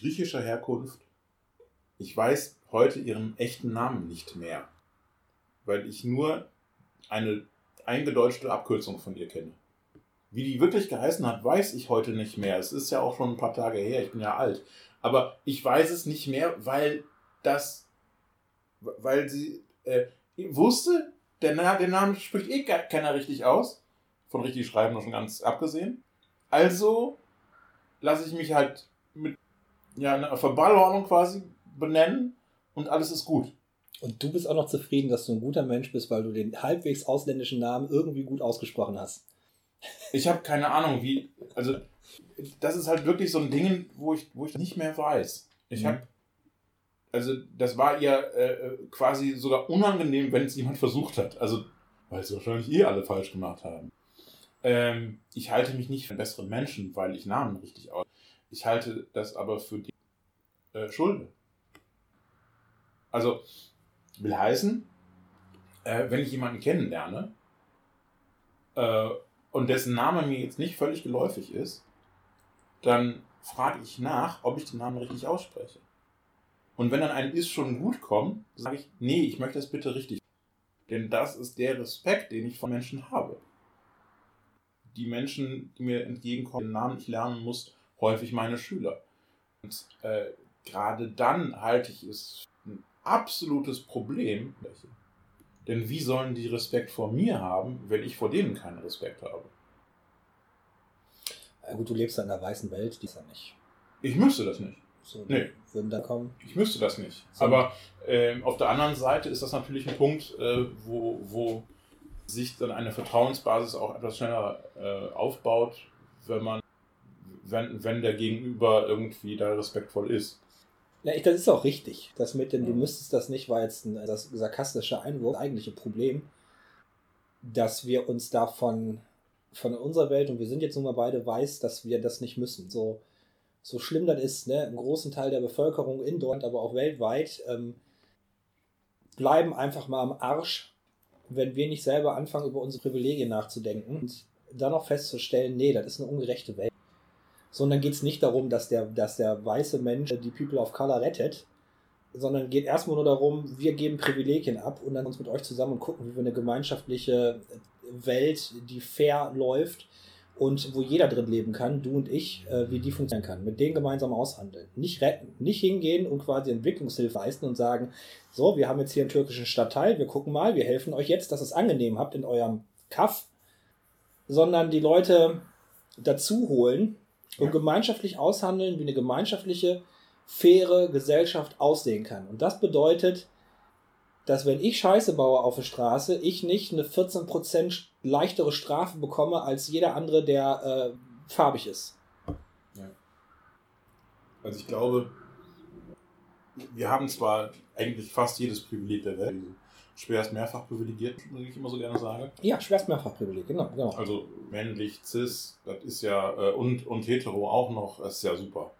griechischer Herkunft. Ich weiß heute ihren echten Namen nicht mehr, weil ich nur eine eingedeutschte Abkürzung von ihr kenne. Wie die wirklich geheißen hat, weiß ich heute nicht mehr. Es ist ja auch schon ein paar Tage her, ich bin ja alt. Aber ich weiß es nicht mehr, weil das, weil sie äh, wusste, der, der Name spricht eh keiner richtig aus. Von richtig schreiben noch schon ganz abgesehen. Also lasse ich mich halt mit ja, einer Verballhornung quasi benennen und alles ist gut. Und du bist auch noch zufrieden, dass du ein guter Mensch bist, weil du den halbwegs ausländischen Namen irgendwie gut ausgesprochen hast. Ich habe keine Ahnung, wie. Also, das ist halt wirklich so ein Ding, wo ich, wo ich nicht mehr weiß. Ich mhm. habe. Also, das war ihr äh, quasi sogar unangenehm, wenn es jemand versucht hat. Also, weil es wahrscheinlich eh alle falsch gemacht haben. Ähm, ich halte mich nicht für einen besseren Menschen, weil ich Namen richtig aus. Ich halte das aber für die äh, Schulde. Also, will heißen, äh, wenn ich jemanden kennenlerne äh, und dessen Name mir jetzt nicht völlig geläufig ist, dann frage ich nach, ob ich den Namen richtig ausspreche. Und wenn dann ein Ist schon gut kommt, sage ich, nee, ich möchte das bitte richtig. Denn das ist der Respekt, den ich von Menschen habe. Die Menschen, die mir entgegenkommen, den Namen ich lernen muss, häufig meine Schüler. Und äh, gerade dann halte ich es absolutes Problem. Denn wie sollen die Respekt vor mir haben, wenn ich vor denen keinen Respekt habe? Ja, gut, du lebst in einer weißen Welt, die ist ja nicht. Ich müsste das nicht. So, nee. Würden da kommen. Ich müsste das nicht. So. Aber äh, auf der anderen Seite ist das natürlich ein Punkt, äh, wo, wo sich dann eine Vertrauensbasis auch etwas schneller äh, aufbaut, wenn man, wenn, wenn der Gegenüber irgendwie da respektvoll ist. Ja, ich, das ist auch richtig. Das mit dem, du müsstest das nicht, war jetzt ein das sarkastische Einwurf, das eigentliche Problem, dass wir uns davon von unserer Welt, und wir sind jetzt nun mal beide weiß, dass wir das nicht müssen. So, so schlimm das ist, ne? Ein großen Teil der Bevölkerung in Deutschland, aber auch weltweit, ähm, bleiben einfach mal am Arsch, wenn wir nicht selber anfangen, über unsere Privilegien nachzudenken und dann noch festzustellen, nee, das ist eine ungerechte Welt sondern geht es nicht darum, dass der, dass der weiße Mensch die People of Color rettet, sondern geht erstmal nur darum, wir geben Privilegien ab und dann uns mit euch zusammen und gucken, wie wir eine gemeinschaftliche Welt, die fair läuft und wo jeder drin leben kann, du und ich, äh, wie die funktionieren kann. Mit denen gemeinsam aushandeln. Nicht retten, nicht hingehen und quasi Entwicklungshilfe leisten und sagen, so, wir haben jetzt hier einen türkischen Stadtteil, wir gucken mal, wir helfen euch jetzt, dass ihr es angenehm habt in eurem Kaff, sondern die Leute dazu holen, und ja. gemeinschaftlich aushandeln, wie eine gemeinschaftliche, faire Gesellschaft aussehen kann. Und das bedeutet, dass wenn ich Scheiße baue auf der Straße, ich nicht eine 14% leichtere Strafe bekomme als jeder andere, der äh, farbig ist. Ja. Also ich glaube, wir haben zwar eigentlich fast jedes Privileg der Welt, schwerst mehrfach privilegiert, wie ich immer so gerne sage. Ja, schwerst mehrfach privilegiert, genau, genau. Also männlich, cis, das ist ja, äh, und, und hetero auch noch, das ist ja super.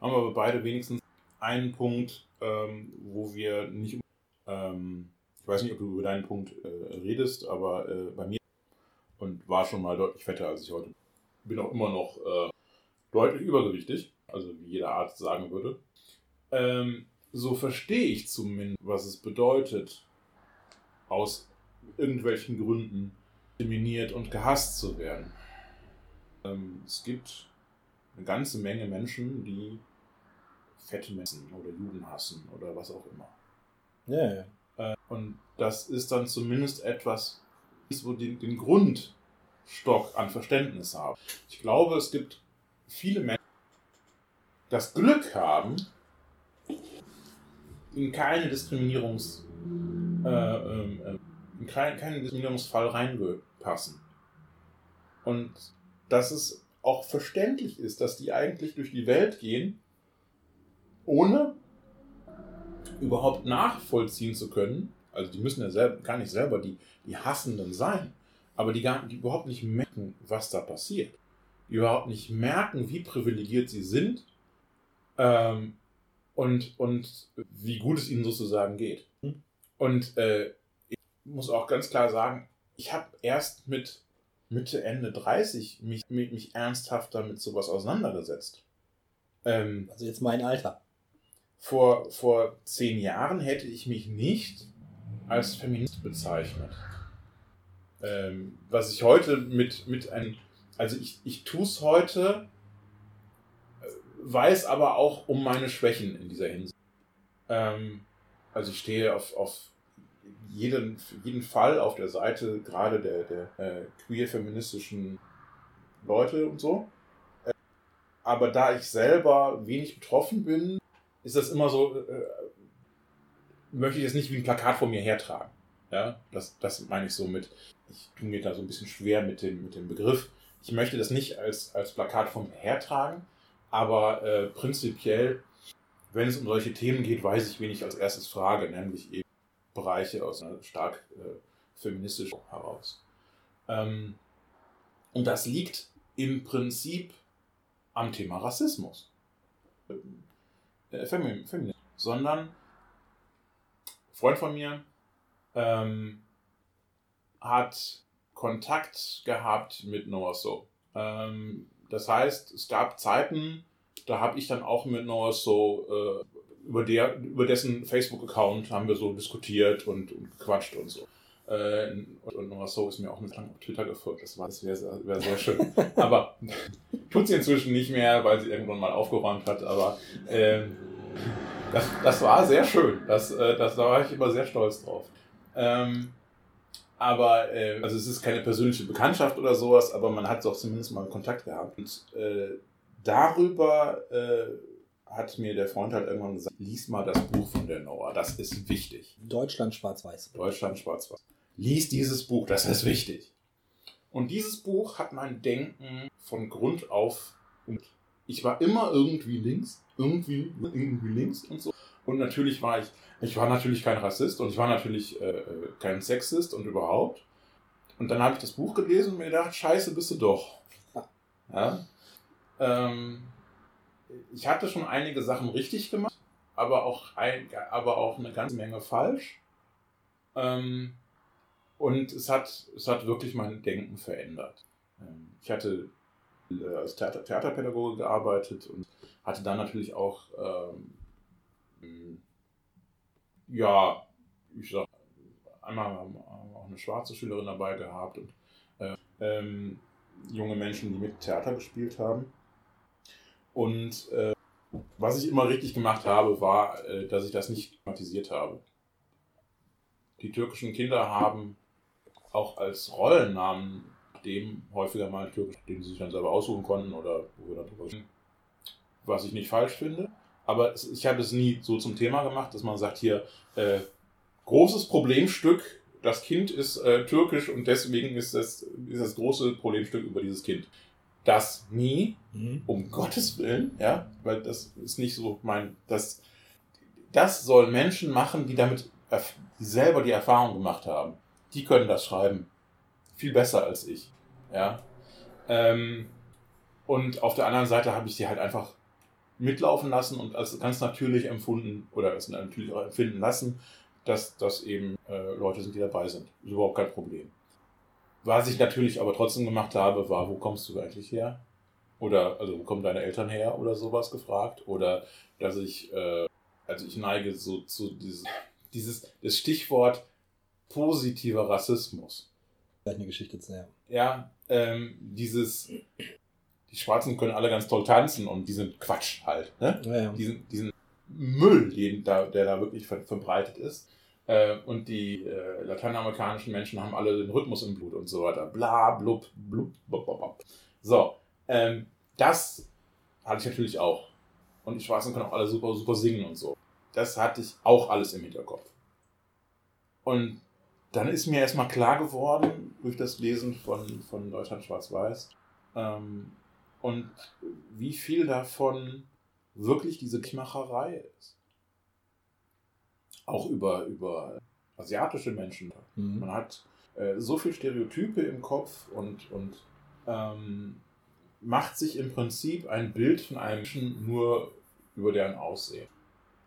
Haben wir aber beide wenigstens einen Punkt, ähm, wo wir nicht, ähm, ich weiß nicht, ob du über deinen Punkt äh, redest, aber äh, bei mir und war schon mal deutlich fetter als ich heute. Bin auch immer noch äh, deutlich übergewichtig, also wie jeder Arzt sagen würde. Ähm, so verstehe ich zumindest, was es bedeutet, aus irgendwelchen Gründen diskriminiert und gehasst zu werden. Ähm, es gibt eine ganze Menge Menschen, die Fette messen oder Juden hassen oder was auch immer. Ja, ja. Äh, und das ist dann zumindest etwas, wo die den Grundstock an Verständnis haben. Ich glaube, es gibt viele Menschen, die das Glück haben, in keine Diskriminierungs- äh, ähm, äh, in keinen, keinen Diskriminierungsfall reinpassen. Und dass es auch verständlich ist, dass die eigentlich durch die Welt gehen, ohne überhaupt nachvollziehen zu können, also die müssen ja selber, gar nicht selber die, die Hassenden sein, aber die, gar, die überhaupt nicht merken, was da passiert. Die überhaupt nicht merken, wie privilegiert sie sind ähm, und, und wie gut es ihnen sozusagen geht. Hm. Und äh, ich muss auch ganz klar sagen, ich habe erst mit Mitte, Ende 30 mich, mich, mich ernsthaft damit sowas auseinandergesetzt. Ähm, Also jetzt mein Alter. vor, vor zehn Jahren hätte ich mich nicht als Feminist bezeichnet. Ähm, was ich heute mit, mit einem, also ich, ich tue es heute, äh, weiß aber auch um meine Schwächen in dieser Hinsicht. Ähm, also ich stehe auf, auf jeden, jeden Fall auf der Seite gerade der, der äh, queer-feministischen Leute und so. Äh, aber da ich selber wenig betroffen bin, ist das immer so, äh, möchte ich das nicht wie ein Plakat vor mir hertragen. Ja, das, das meine ich so mit, ich tue mir da so ein bisschen schwer mit dem, mit dem Begriff. Ich möchte das nicht als, als Plakat vor mir hertragen, aber äh, prinzipiell, wenn es um solche Themen geht, weiß ich, wen ich als erstes frage, nämlich eben Bereiche aus einer stark äh, feministischen heraus. Ähm, und das liegt im Prinzip am Thema Rassismus. Äh, Femi- Feminismus. Sondern ein Freund von mir ähm, hat Kontakt gehabt mit Noah So. Ähm, das heißt, es gab Zeiten, da habe ich dann auch mit Noah So äh, über, der, über dessen Facebook-Account haben wir so diskutiert und, und gequatscht und so. Äh, und, und Noah So ist mir auch Zeit lang auf Twitter gefolgt. Das, war- das wäre sehr, wär sehr schön. aber tut sie inzwischen nicht mehr, weil sie irgendwann mal aufgeräumt hat. Aber ähm, das, das war sehr schön. Das, äh, das, da war ich immer sehr stolz drauf. Ähm, aber, äh, also es ist keine persönliche Bekanntschaft oder sowas, aber man hat doch zumindest mal Kontakt gehabt. Und äh, darüber äh, hat mir der Freund halt irgendwann gesagt, lies mal das Buch von der Noah, das ist wichtig. Deutschland schwarz-weiß. Deutschland schwarz-weiß. Lies dieses Buch, das ist wichtig. Und dieses Buch hat mein Denken von Grund auf. Ich war immer irgendwie links, irgendwie, irgendwie links und so. Und natürlich war ich, ich war natürlich kein Rassist und ich war natürlich äh, kein Sexist und überhaupt. Und dann habe ich das Buch gelesen und mir gedacht, scheiße, bist du doch. Ja? Ähm, ich hatte schon einige Sachen richtig gemacht, aber auch, ein, aber auch eine ganze Menge falsch. Ähm, und es hat, es hat wirklich mein Denken verändert. Ähm, ich hatte äh, als Theater, Theaterpädagoge gearbeitet und hatte dann natürlich auch, ähm, ja, ich sag, einmal auch eine schwarze Schülerin dabei gehabt und äh, ähm, junge Menschen, die mit Theater gespielt haben. Und äh, was ich immer richtig gemacht habe, war, äh, dass ich das nicht thematisiert habe. Die türkischen Kinder haben auch als Rollennamen dem häufiger mal türkisch, den sie sich dann selber aussuchen konnten oder wo wir reden. Was ich nicht falsch finde. Aber ich habe es nie so zum Thema gemacht, dass man sagt hier, äh, großes Problemstück, das Kind ist äh, türkisch und deswegen ist das, ist das große Problemstück über dieses Kind. Das nie, Mhm. um Gottes Willen, ja, weil das ist nicht so mein, das, das soll Menschen machen, die damit, die selber die Erfahrung gemacht haben. Die können das schreiben. Viel besser als ich, ja. Ähm, und auf der anderen Seite habe ich sie halt einfach mitlaufen lassen und als ganz natürlich empfunden oder als natürlich auch empfinden lassen, dass das eben äh, Leute sind, die dabei sind. Ist überhaupt kein Problem. Was ich natürlich aber trotzdem gemacht habe, war, wo kommst du eigentlich her? Oder, also, wo kommen deine Eltern her? Oder sowas gefragt. Oder, dass ich, äh, also ich neige so zu dieses, dieses, das Stichwort positiver Rassismus. Vielleicht eine Geschichte zu ja. Ja, ähm, dieses, die Schwarzen können alle ganz toll tanzen und die sind Quatsch halt, ne? Ja, ja. diesen, diesen Müll, den da, der da wirklich ver verbreitet ist. Äh, und die äh, lateinamerikanischen Menschen haben alle den Rhythmus im Blut und so weiter. Bla, blub, blub, blub, blub, blub. So, ähm, das hatte ich natürlich auch. Und die Schwarzen können auch alle super, super singen und so. Das hatte ich auch alles im Hinterkopf. Und dann ist mir erstmal klar geworden, durch das Lesen von, von Deutschland Schwarz-Weiß, ähm, und wie viel davon wirklich diese Macherei ist. Auch über, über asiatische Menschen. Mhm. Man hat äh, so viel Stereotype im Kopf und, und ähm, macht sich im Prinzip ein Bild von einem Menschen nur über deren Aussehen.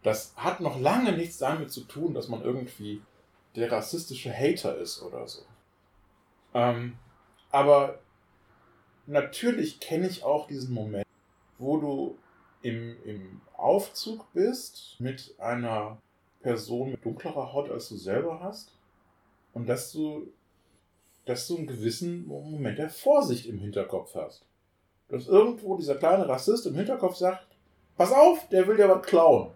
Das hat noch lange nichts damit zu tun, dass man irgendwie der rassistische Hater ist oder so. Ähm, aber natürlich kenne ich auch diesen Moment, wo du im, im Aufzug bist mit einer Person mit dunklerer Haut, als du selber hast. Und dass du, dass du einen gewissen Moment der Vorsicht im Hinterkopf hast. Dass irgendwo dieser kleine Rassist im Hinterkopf sagt, pass auf, der will dir was klauen.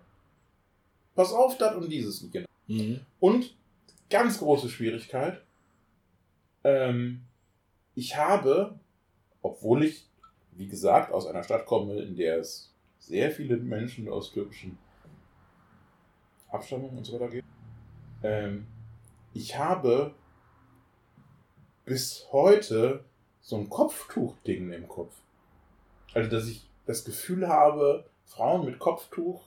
Pass auf, das und dieses. Genau. Mhm. Und ganz große Schwierigkeit. Ähm, ich habe, obwohl ich, wie gesagt, aus einer Stadt komme, in der es sehr viele Menschen aus türkischen Abstammungen und so weiter gibt, ähm, ich habe bis heute so ein Kopftuch-Ding im Kopf. Also, dass ich das Gefühl habe, Frauen mit Kopftuch,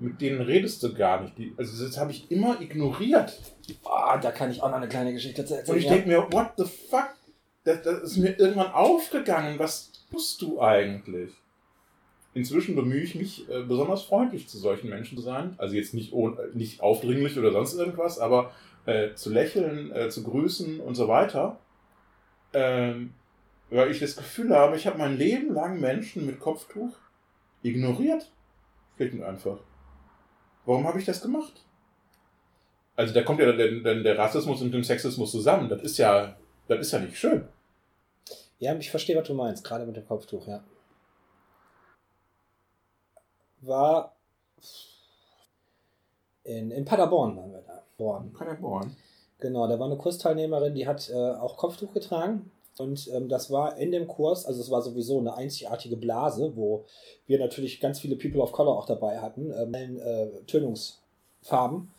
mit denen redest du gar nicht. Die, also, das habe ich immer ignoriert. Ah, da kann ich auch noch eine kleine Geschichte zu erzählen. Und ich denke mir, what the fuck? Das, das ist mir irgendwann aufgegangen. Was tust du eigentlich? Inzwischen bemühe ich mich, äh, besonders freundlich zu solchen Menschen zu sein. Also jetzt nicht, ohn, nicht aufdringlich oder sonst irgendwas, aber äh, zu lächeln, äh, zu grüßen und so weiter. Ähm, weil ich das Gefühl habe, ich habe mein Leben lang Menschen mit Kopftuch ignoriert. Und einfach. Warum habe ich das gemacht? Also da kommt ja der, der, der Rassismus und der Sexismus zusammen. Das ist ja, das ist ja nicht schön. Ja, ich verstehe, was du meinst, gerade mit dem Kopftuch, ja. War in, in Paderborn waren wir da. Born. Paderborn. Genau, da war eine Kursteilnehmerin, die hat äh, auch Kopftuch getragen. Und ähm, das war in dem Kurs, also es war sowieso eine einzigartige Blase, wo wir natürlich ganz viele People of Color auch dabei hatten, ähm, äh, Tönungsfarben.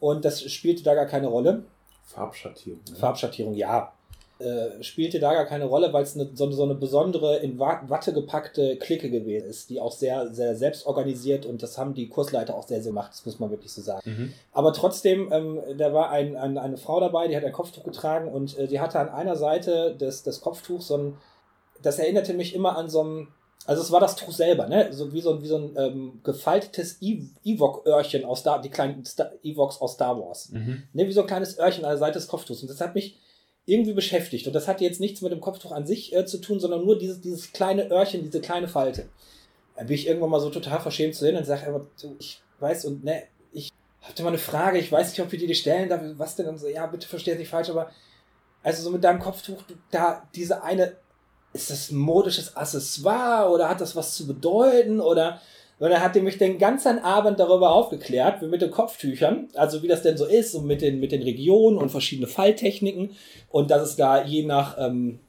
Und das spielte da gar keine Rolle. Farbschattierung. ne? Farbschattierung, ja. Äh, spielte da gar keine Rolle, weil es eine, so, so eine besondere in Wa- Watte gepackte Clique gewesen ist, die auch sehr, sehr selbst organisiert und das haben die Kursleiter auch sehr, sehr gemacht, das muss man wirklich so sagen. Mhm. Aber trotzdem, ähm, da war ein, ein, eine Frau dabei, die hat ein Kopftuch getragen und äh, die hatte an einer Seite des, des Kopftuchs so ein, das erinnerte mich immer an so ein, also es war das Tuch selber, ne? So wie so ein, wie so ein ähm, gefaltetes Ewok-Öhrchen aus Star, die kleinen Ewoks aus Star Wars. Mhm. Ne, wie so ein kleines Öhrchen an der Seite des Kopftuchs. Und das hat mich irgendwie beschäftigt. Und das hatte jetzt nichts mit dem Kopftuch an sich äh, zu tun, sondern nur dieses, dieses kleine Öhrchen, diese kleine Falte. Da bin ich irgendwann mal so total verschämt zu sehen und sage du, ich weiß und ne, ich hatte mal eine Frage, ich weiß nicht, ob wir dir die stellen darf, was denn? Und so, ja, bitte versteh nicht falsch, aber also so mit deinem Kopftuch, du, da diese eine, ist das ein modisches Accessoire oder hat das was zu bedeuten oder und er hat er mich den ganzen Abend darüber aufgeklärt, wie mit den Kopftüchern, also wie das denn so ist und mit den, mit den Regionen und verschiedene Falltechniken und dass es da je nach, ähm,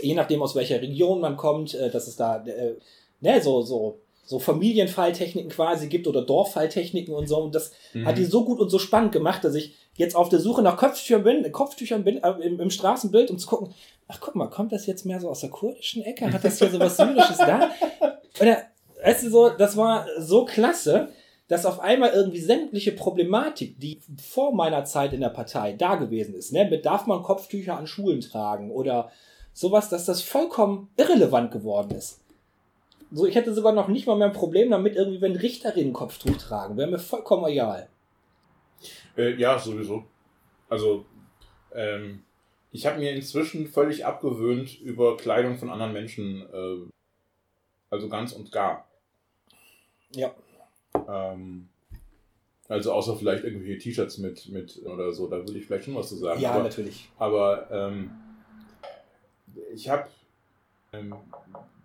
je nachdem aus welcher Region man kommt, äh, dass es da äh, ne, so, so, so Familienfalltechniken quasi gibt oder Dorffalltechniken und so. Und das Mhm. hat die so gut und so spannend gemacht, dass ich jetzt auf der Suche nach Kopftüchern bin, Kopftüchern bin äh, im, im Straßenbild, um zu gucken, ach guck mal, kommt das jetzt mehr so aus der kurdischen Ecke? Hat das hier so was Syrisches da? Oder, weißt du, so, das war so klasse, dass auf einmal irgendwie sämtliche Problematik, die vor meiner Zeit in der Partei da gewesen ist, ne, mit darf man Kopftücher an Schulen tragen oder sowas, dass das vollkommen irrelevant geworden ist. So, ich hätte sogar noch nicht mal mehr ein Problem damit, irgendwie, wenn Richterinnen Kopftuch tragen. Wäre mir vollkommen egal. Äh, ja, sowieso. Also, ähm, ich habe mir inzwischen völlig abgewöhnt, über Kleidung von anderen Menschen, äh, also ganz und gar. Ja. Ähm, also außer vielleicht irgendwelche T-Shirts mit, mit oder so, da würde ich vielleicht schon was zu sagen. Ja, aber, natürlich. aber ähm, ich habe ähm,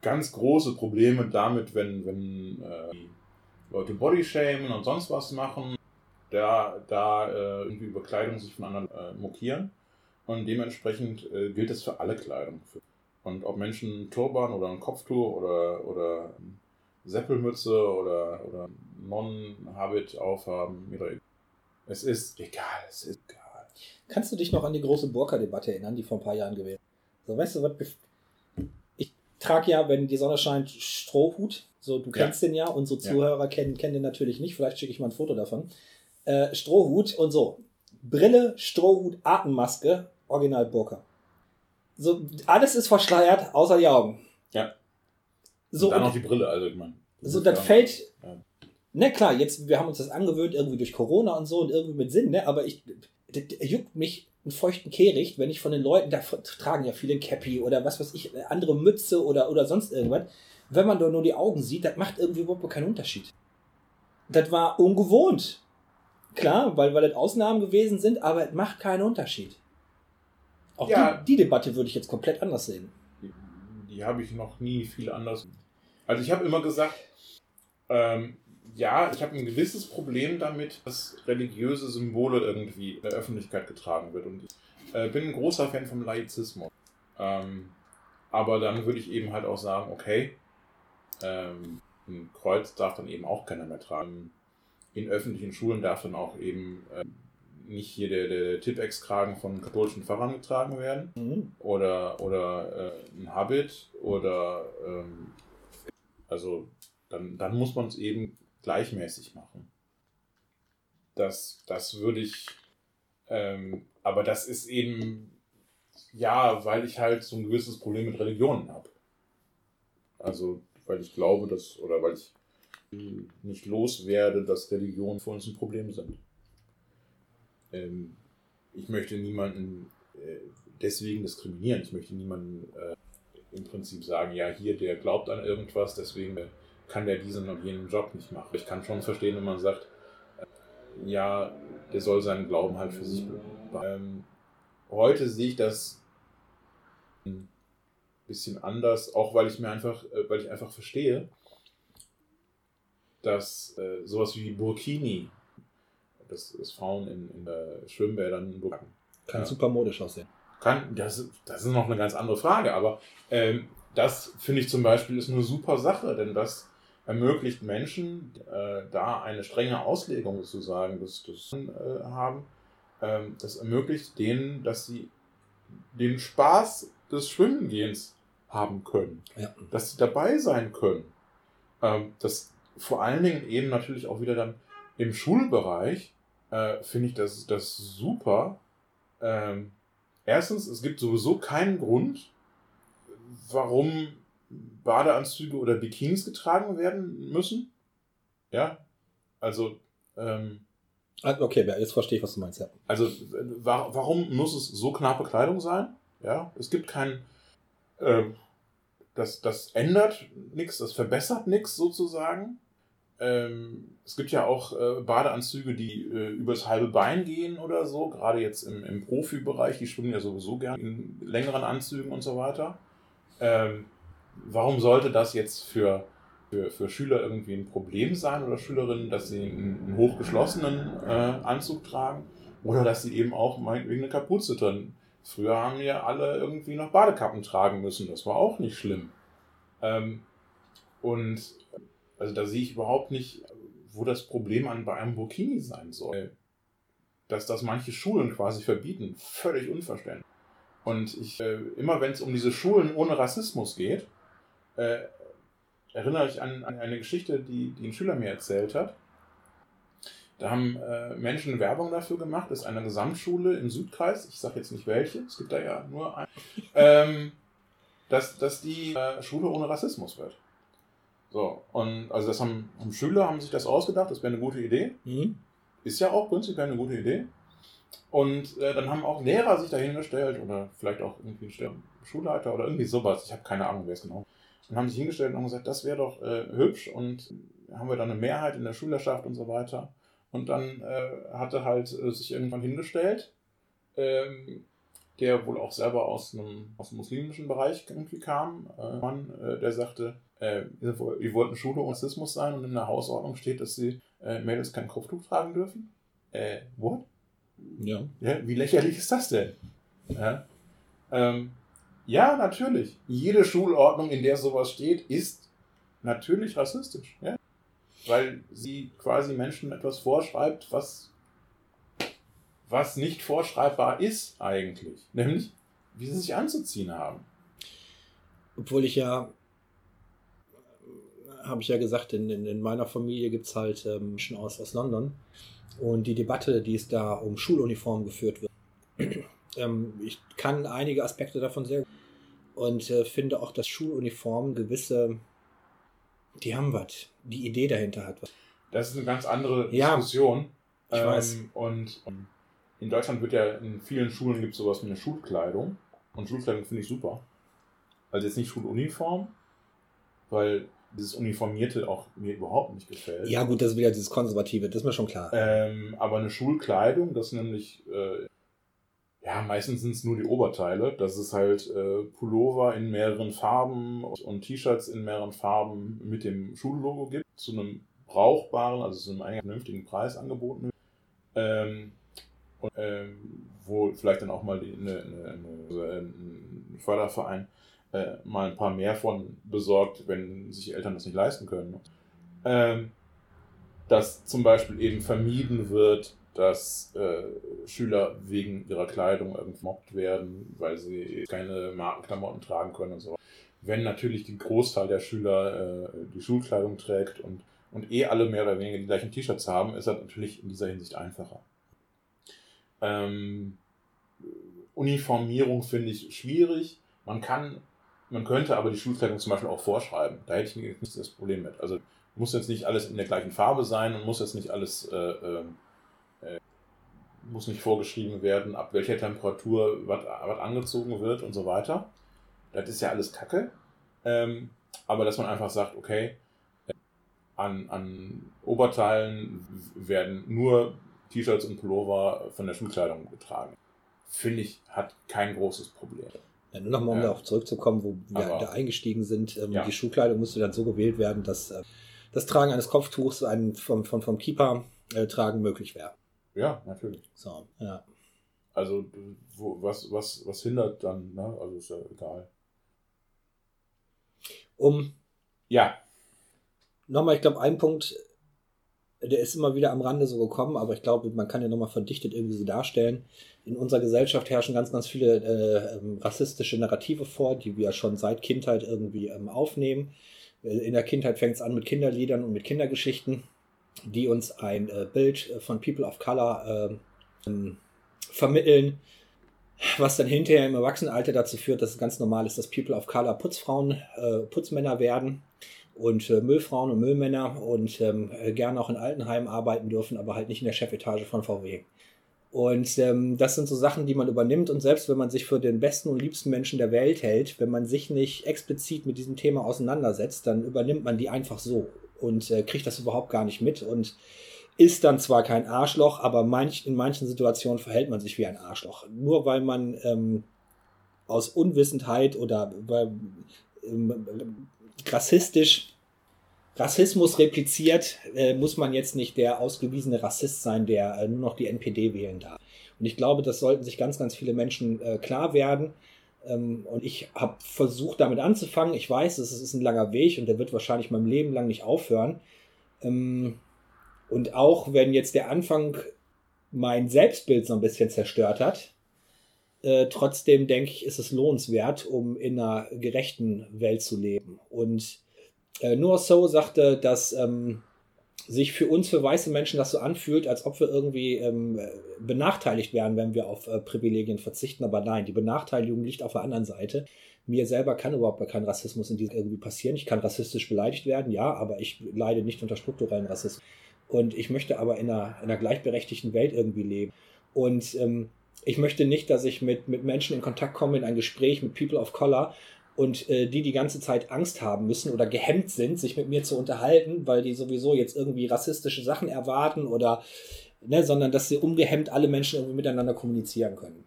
ganz große Probleme damit, wenn, wenn äh, Leute Bodyshamen und sonst was machen, da, da äh, irgendwie über Kleidung sich von anderen äh, mokieren. Und dementsprechend äh, gilt das für alle Kleidung. Und ob Menschen einen Turban oder ein Kopftuch oder, oder Seppelmütze oder, oder Non-Habit aufhaben. Es ist egal, es ist egal. Kannst du dich noch an die große Burka-Debatte erinnern, die vor ein paar Jahren gewesen ist? So, weißt du, was. Ich trage ja, wenn die Sonne scheint, Strohhut. So, du Ja. kennst den ja. Unsere Ja. Zuhörer kennen, kennen den natürlich nicht. Vielleicht schicke ich mal ein Foto davon. Äh, Strohhut und so. Brille, Strohhut, Atemmaske, Original Burka. So, alles ist verschleiert, außer die Augen. Ja. So, und dann und- noch die Brille, also ich meine. so, das fällt. Ja. Ne, klar, jetzt, wir haben uns das angewöhnt, irgendwie durch Corona und so und irgendwie mit Sinn, ne, aber ich, das juckt mich einen feuchten Kehricht, wenn ich von den Leuten, da tragen ja viele Cappy oder was weiß ich, andere Mütze oder, oder sonst irgendwas. Wenn man da nur die Augen sieht, das macht irgendwie überhaupt keinen Unterschied. Das war ungewohnt. Klar, weil, weil das Ausnahmen gewesen sind, aber es macht keinen Unterschied. Auch Ja. die, die Debatte würde ich jetzt komplett anders sehen. Die, habe ich noch nie viel anders. Also ich habe immer gesagt, ähm, ja, ich habe ein gewisses Problem damit, dass religiöse Symbole irgendwie in der Öffentlichkeit getragen wird. Und ich äh, bin ein großer Fan vom Laizismus. Ähm, aber dann würde ich eben halt auch sagen, okay, ähm, ein Kreuz darf dann eben auch keiner mehr tragen. In öffentlichen Schulen darf dann auch eben ähm, nicht hier der, der Tippex-Kragen von katholischen Pfarrern getragen werden Mhm. oder, oder äh, ein Habit oder ähm, also dann, dann muss man es eben gleichmäßig machen. Das, das würde ich, ähm, aber das ist eben, ja, weil ich halt so ein gewisses Problem mit Religionen habe. Also, weil ich glaube, dass, oder weil ich nicht loswerde, dass Religionen für uns ein Problem sind. Ähm, ich möchte niemanden äh, deswegen diskriminieren. Ich möchte niemanden äh, im Prinzip sagen, ja, hier, der glaubt an irgendwas, deswegen äh, kann der diesen und jenen Job nicht machen. Ich kann schon verstehen, wenn man sagt, äh, ja, der soll seinen Glauben halt für sich behalten. Ähm, heute sehe ich das ein bisschen anders, auch weil ich mir einfach, äh, weil ich einfach verstehe, dass äh, sowas wie Burkini, das, das Frauen in, in äh, Schwimmbädern tragen, Kann Ja. super modisch aussehen. kann, das, das ist noch eine ganz andere Frage, aber ähm, das finde ich zum Beispiel ist eine super Sache, denn das ermöglicht Menschen, äh, da eine strenge Auslegung sozusagen des, des äh, haben, ähm, das ermöglicht denen, dass sie den Spaß des Schwimmengehens haben können, Ja. dass sie dabei sein können. Ähm, das vor allen Dingen eben natürlich auch wieder dann im Schulbereich äh, finde ich das, das super. Ähm, erstens, es gibt sowieso keinen Grund, warum Badeanzüge oder Bikinis getragen werden müssen. Ja, also, ähm, Ah, Okay, jetzt verstehe ich, was du meinst. Ja. also wa warum muss es so knappe Kleidung sein? Ja, es gibt keinen, ähm, das, das ändert nichts, das verbessert nichts sozusagen. Ähm, es gibt ja auch äh, Badeanzüge, die äh, übers halbe Bein gehen oder so, gerade jetzt im, im Profibereich, die schwimmen ja sowieso gern in längeren Anzügen und so weiter. Ähm, warum sollte das jetzt für, für, für Schüler irgendwie ein Problem sein oder Schülerinnen, dass sie einen, einen hochgeschlossenen äh, Anzug tragen oder dass sie eben auch meinetwegen eine Kapuze drin. Früher haben ja alle irgendwie noch Badekappen tragen müssen, das war auch nicht schlimm. Ähm, und also da sehe ich überhaupt nicht, wo das Problem an bei einem Burkini sein soll. Dass das manche Schulen quasi verbieten, völlig unverständlich. Und ich, äh, immer wenn es um diese Schulen ohne Rassismus geht, äh, erinnere ich an, an eine Geschichte, die, die ein Schüler mir erzählt hat. Da haben äh, Menschen Werbung dafür gemacht, das ist eine Gesamtschule im Südkreis, ich sage jetzt nicht welche, es gibt da ja nur eine, ähm, dass, dass die äh, Schule ohne Rassismus wird. So, und also das haben, haben Schüler haben sich das ausgedacht, das wäre eine gute Idee. Mhm. Ist ja auch prinzipiell eine gute Idee. Und äh, dann haben auch Lehrer sich dahingestellt oder vielleicht auch irgendwie ein Schulleiter oder irgendwie sowas. Ich habe keine Ahnung, wer es genau. Und haben sich hingestellt und haben gesagt, das wäre doch äh, hübsch und haben wir dann eine Mehrheit in der Schülerschaft und so weiter. Und dann äh, hatte halt äh, sich irgendwann hingestellt, ähm, der wohl auch selber aus einem, aus dem muslimischen Bereich irgendwie kam, äh, Mann, äh, der sagte, äh, wir wir wollten Schule und Rassismus sein und in der Hausordnung steht, dass sie äh, Mädels kein Kopftuch tragen dürfen. Äh, what? Ja. Ja, wie lächerlich ist das denn? Ja, ähm, ja, natürlich. Jede Schulordnung, in der sowas steht, ist natürlich rassistisch. Ja? Weil sie quasi Menschen etwas vorschreibt, was, was nicht vorschreibbar ist eigentlich. Nämlich, wie sie sich anzuziehen haben. Obwohl ich ja, habe ich ja gesagt, in, in, in meiner Familie gibt es halt ähm, Menschen aus, aus London. Und die Debatte, die es da um Schuluniformen geführt wird, ähm, ich kann einige Aspekte davon sehr gut und äh, finde auch, dass Schuluniformen gewisse, die haben was, die Idee dahinter hat was. Das ist eine ganz andere Ja, Diskussion. ich weiß. Und ähm, in Deutschland wird ja in vielen Schulen gibt es sowas wie eine Schulkleidung. Und Schulkleidung finde ich super. Also jetzt nicht Schuluniform, weil dieses Uniformierte auch mir überhaupt nicht gefällt. Ja, gut, das ist wieder dieses Konservative, das ist mir schon klar. Ähm, aber eine Schulkleidung, das nämlich, äh, ja, meistens sind es nur die Oberteile. Das ist halt äh, Pullover in mehreren Farben und, und T-Shirts in mehreren Farben mit dem Schullogo gibt, zu einem brauchbaren, also zu einem vernünftigen Preis angeboten. Ähm, und, ähm, wo vielleicht dann auch mal eine, ein Förderverein äh, mal ein paar mehr von besorgt, wenn sich Eltern das nicht leisten können. Ähm, dass zum Beispiel eben vermieden wird, dass äh, Schüler wegen ihrer Kleidung irgendwie mobbt werden, weil sie keine Markenklamotten tragen können und so. Wenn natürlich die Großteil der Schüler äh, die Schulkleidung trägt und, und eh alle mehr oder weniger die gleichen T-Shirts haben, ist das natürlich in dieser Hinsicht einfacher. Ähm, Uniformierung finde ich schwierig. Man kann, man könnte aber die Schulkleidung zum Beispiel auch vorschreiben. Da hätte ich nicht das Problem mit. Also muss jetzt nicht alles in der gleichen Farbe sein und muss jetzt nicht alles, äh, äh, äh, muss nicht vorgeschrieben werden, ab welcher Temperatur was was angezogen wird und so weiter. Das ist ja alles Kacke. Ähm, aber dass man einfach sagt, okay, äh, an, an Oberteilen werden nur T-Shirts und Pullover von der Schulkleidung getragen. Finde ich, hat kein großes Problem. Ja, nur nochmal, um Ja. darauf zurückzukommen, wo wir Aber- da eingestiegen sind. Ähm, Ja. Die Schulkleidung musste dann so gewählt werden, dass äh, das Tragen eines Kopftuchs ein, vom, vom, vom Keeper äh, tragen möglich wäre. Ja, natürlich. So, ja. Also, wo, was, was, was hindert dann, ne? Also ist ja egal. Um Ja, nochmal, ich glaube, ein Punkt, der ist immer wieder am Rande so gekommen, aber ich glaube, man kann ja nochmal verdichtet irgendwie so darstellen. In unserer Gesellschaft herrschen ganz, ganz viele äh, ähm, rassistische Narrative vor, die wir schon seit Kindheit irgendwie ähm, aufnehmen. Äh, In der Kindheit fängt es an mit Kinderliedern und mit Kindergeschichten, die uns ein äh, Bild von People of Color äh, ähm, vermitteln, was dann hinterher im Erwachsenenalter dazu führt, dass es ganz normal ist, dass People of Color Putzfrauen, äh, Putzmänner werden und äh, Müllfrauen und Müllmänner und ähm, äh, gerne auch in Altenheimen arbeiten dürfen, aber halt nicht in der Chefetage von VW. Und ähm, das sind so Sachen, die man übernimmt und selbst wenn man sich für den besten und liebsten Menschen der Welt hält, wenn man sich nicht explizit mit diesem Thema auseinandersetzt, dann übernimmt man die einfach so und äh, kriegt das überhaupt gar nicht mit und ist dann zwar kein Arschloch, aber manch, in manchen Situationen verhält man sich wie ein Arschloch. Nur weil man ähm, aus Unwissenheit oder weil, ähm, rassistisch Rassismus repliziert, äh, muss man jetzt nicht der ausgewiesene Rassist sein, der äh, nur noch die NPD wählen darf. Und ich glaube, das sollten sich ganz, ganz viele Menschen äh, klar werden. Ähm, und ich habe versucht, damit anzufangen. Ich weiß, es ist ein langer Weg und der wird wahrscheinlich mein Leben lang nicht aufhören. Ähm, und auch wenn jetzt der Anfang mein Selbstbild so ein bisschen zerstört hat, äh, trotzdem denke ich, ist es lohnenswert, um in einer gerechten Welt zu leben. Und äh, Noah So sagte, dass ähm, sich für uns, für weiße Menschen, das so anfühlt, als ob wir irgendwie ähm, äh, benachteiligt wären, wenn wir auf äh, Privilegien verzichten. Aber nein, die Benachteiligung liegt auf der anderen Seite. Mir selber kann überhaupt kein Rassismus in diesem irgendwie passieren. Ich kann rassistisch beleidigt werden, ja, aber ich leide nicht unter strukturellen Rassismus. Und ich möchte aber in einer, in einer gleichberechtigten Welt irgendwie leben. Und ähm, ich möchte nicht, dass ich mit, mit Menschen in Kontakt komme, in ein Gespräch mit People of Color und äh, die die ganze Zeit Angst haben müssen oder gehemmt sind, sich mit mir zu unterhalten, weil die sowieso jetzt irgendwie rassistische Sachen erwarten oder, ne, sondern dass sie ungehemmt alle Menschen irgendwie miteinander kommunizieren können.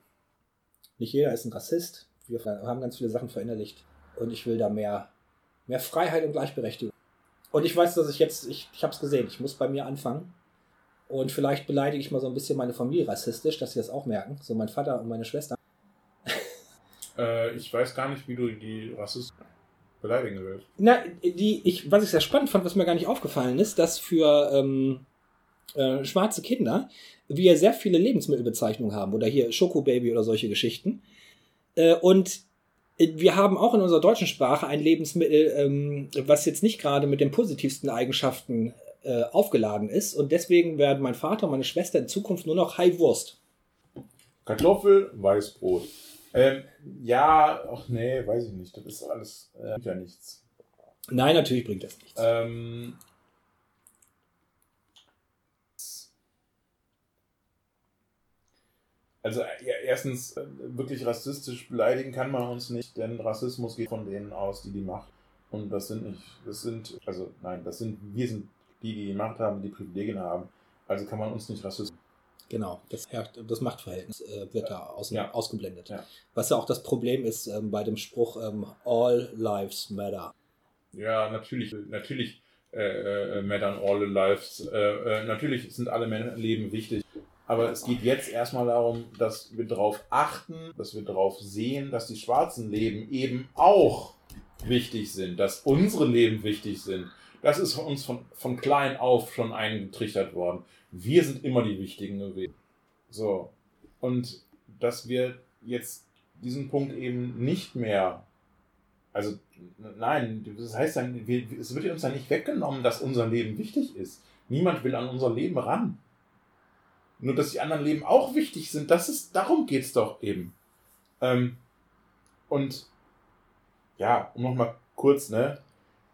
Nicht jeder ist ein Rassist. Wir haben ganz viele Sachen verinnerlicht und ich will da mehr, mehr Freiheit und Gleichberechtigung. Und ich weiß, dass ich jetzt, ich, ich habe es gesehen, ich muss bei mir anfangen. Und vielleicht beleidige ich mal so ein bisschen meine Familie rassistisch, dass sie das auch merken. So mein Vater und meine Schwester. äh, ich weiß gar nicht, wie du die Rassisten beleidigen willst. Na, die, ich, was ich sehr spannend fand, was mir gar nicht aufgefallen ist, dass für ähm, äh, schwarze Kinder wir sehr viele Lebensmittelbezeichnungen haben. Oder hier Schokobaby oder solche Geschichten. Äh, und Wir haben auch in unserer deutschen Sprache ein Lebensmittel, ähm, was jetzt nicht gerade mit den positivsten Eigenschaften äh, aufgeladen ist. Und deswegen werden mein Vater und meine Schwester in Zukunft nur noch Hai-Wurst. Kartoffel, Weißbrot. Ähm, ja, ach nee, weiß ich nicht. Das ist alles äh, ja nichts. Nein, natürlich bringt das nichts. Ähm, also ja, erstens, äh, wirklich rassistisch beleidigen kann man uns nicht, denn Rassismus geht von denen aus, die die Macht. Und das sind nicht, das sind, also nein, das sind, wir sind die, die Macht haben, die Privilegien haben. Also kann man uns nicht rassistisch. Genau, das, das Machtverhältnis äh, wird da aus, Ja. ausgeblendet. Ja. Was ja auch das Problem ist ähm, bei dem Spruch ähm, All Lives Matter. Ja, natürlich, natürlich äh, äh, mattern all lives. Äh, äh, natürlich sind alle Leben wichtig. Aber es geht jetzt erstmal darum, dass wir darauf achten, dass wir darauf sehen, dass die schwarzen Leben eben auch wichtig sind, dass unsere Leben wichtig sind. Das ist uns von, von klein auf schon eingetrichtert worden. Wir sind immer die Wichtigen gewesen. So. Und dass wir jetzt diesen Punkt eben nicht mehr also, nein, das heißt dann, wir, es wird uns ja nicht weggenommen, dass unser Leben wichtig ist. Niemand will an unser Leben ran. Nur, dass die anderen Leben auch wichtig sind, das ist, darum geht's doch eben. Ähm, und, ja, um nochmal kurz, ne,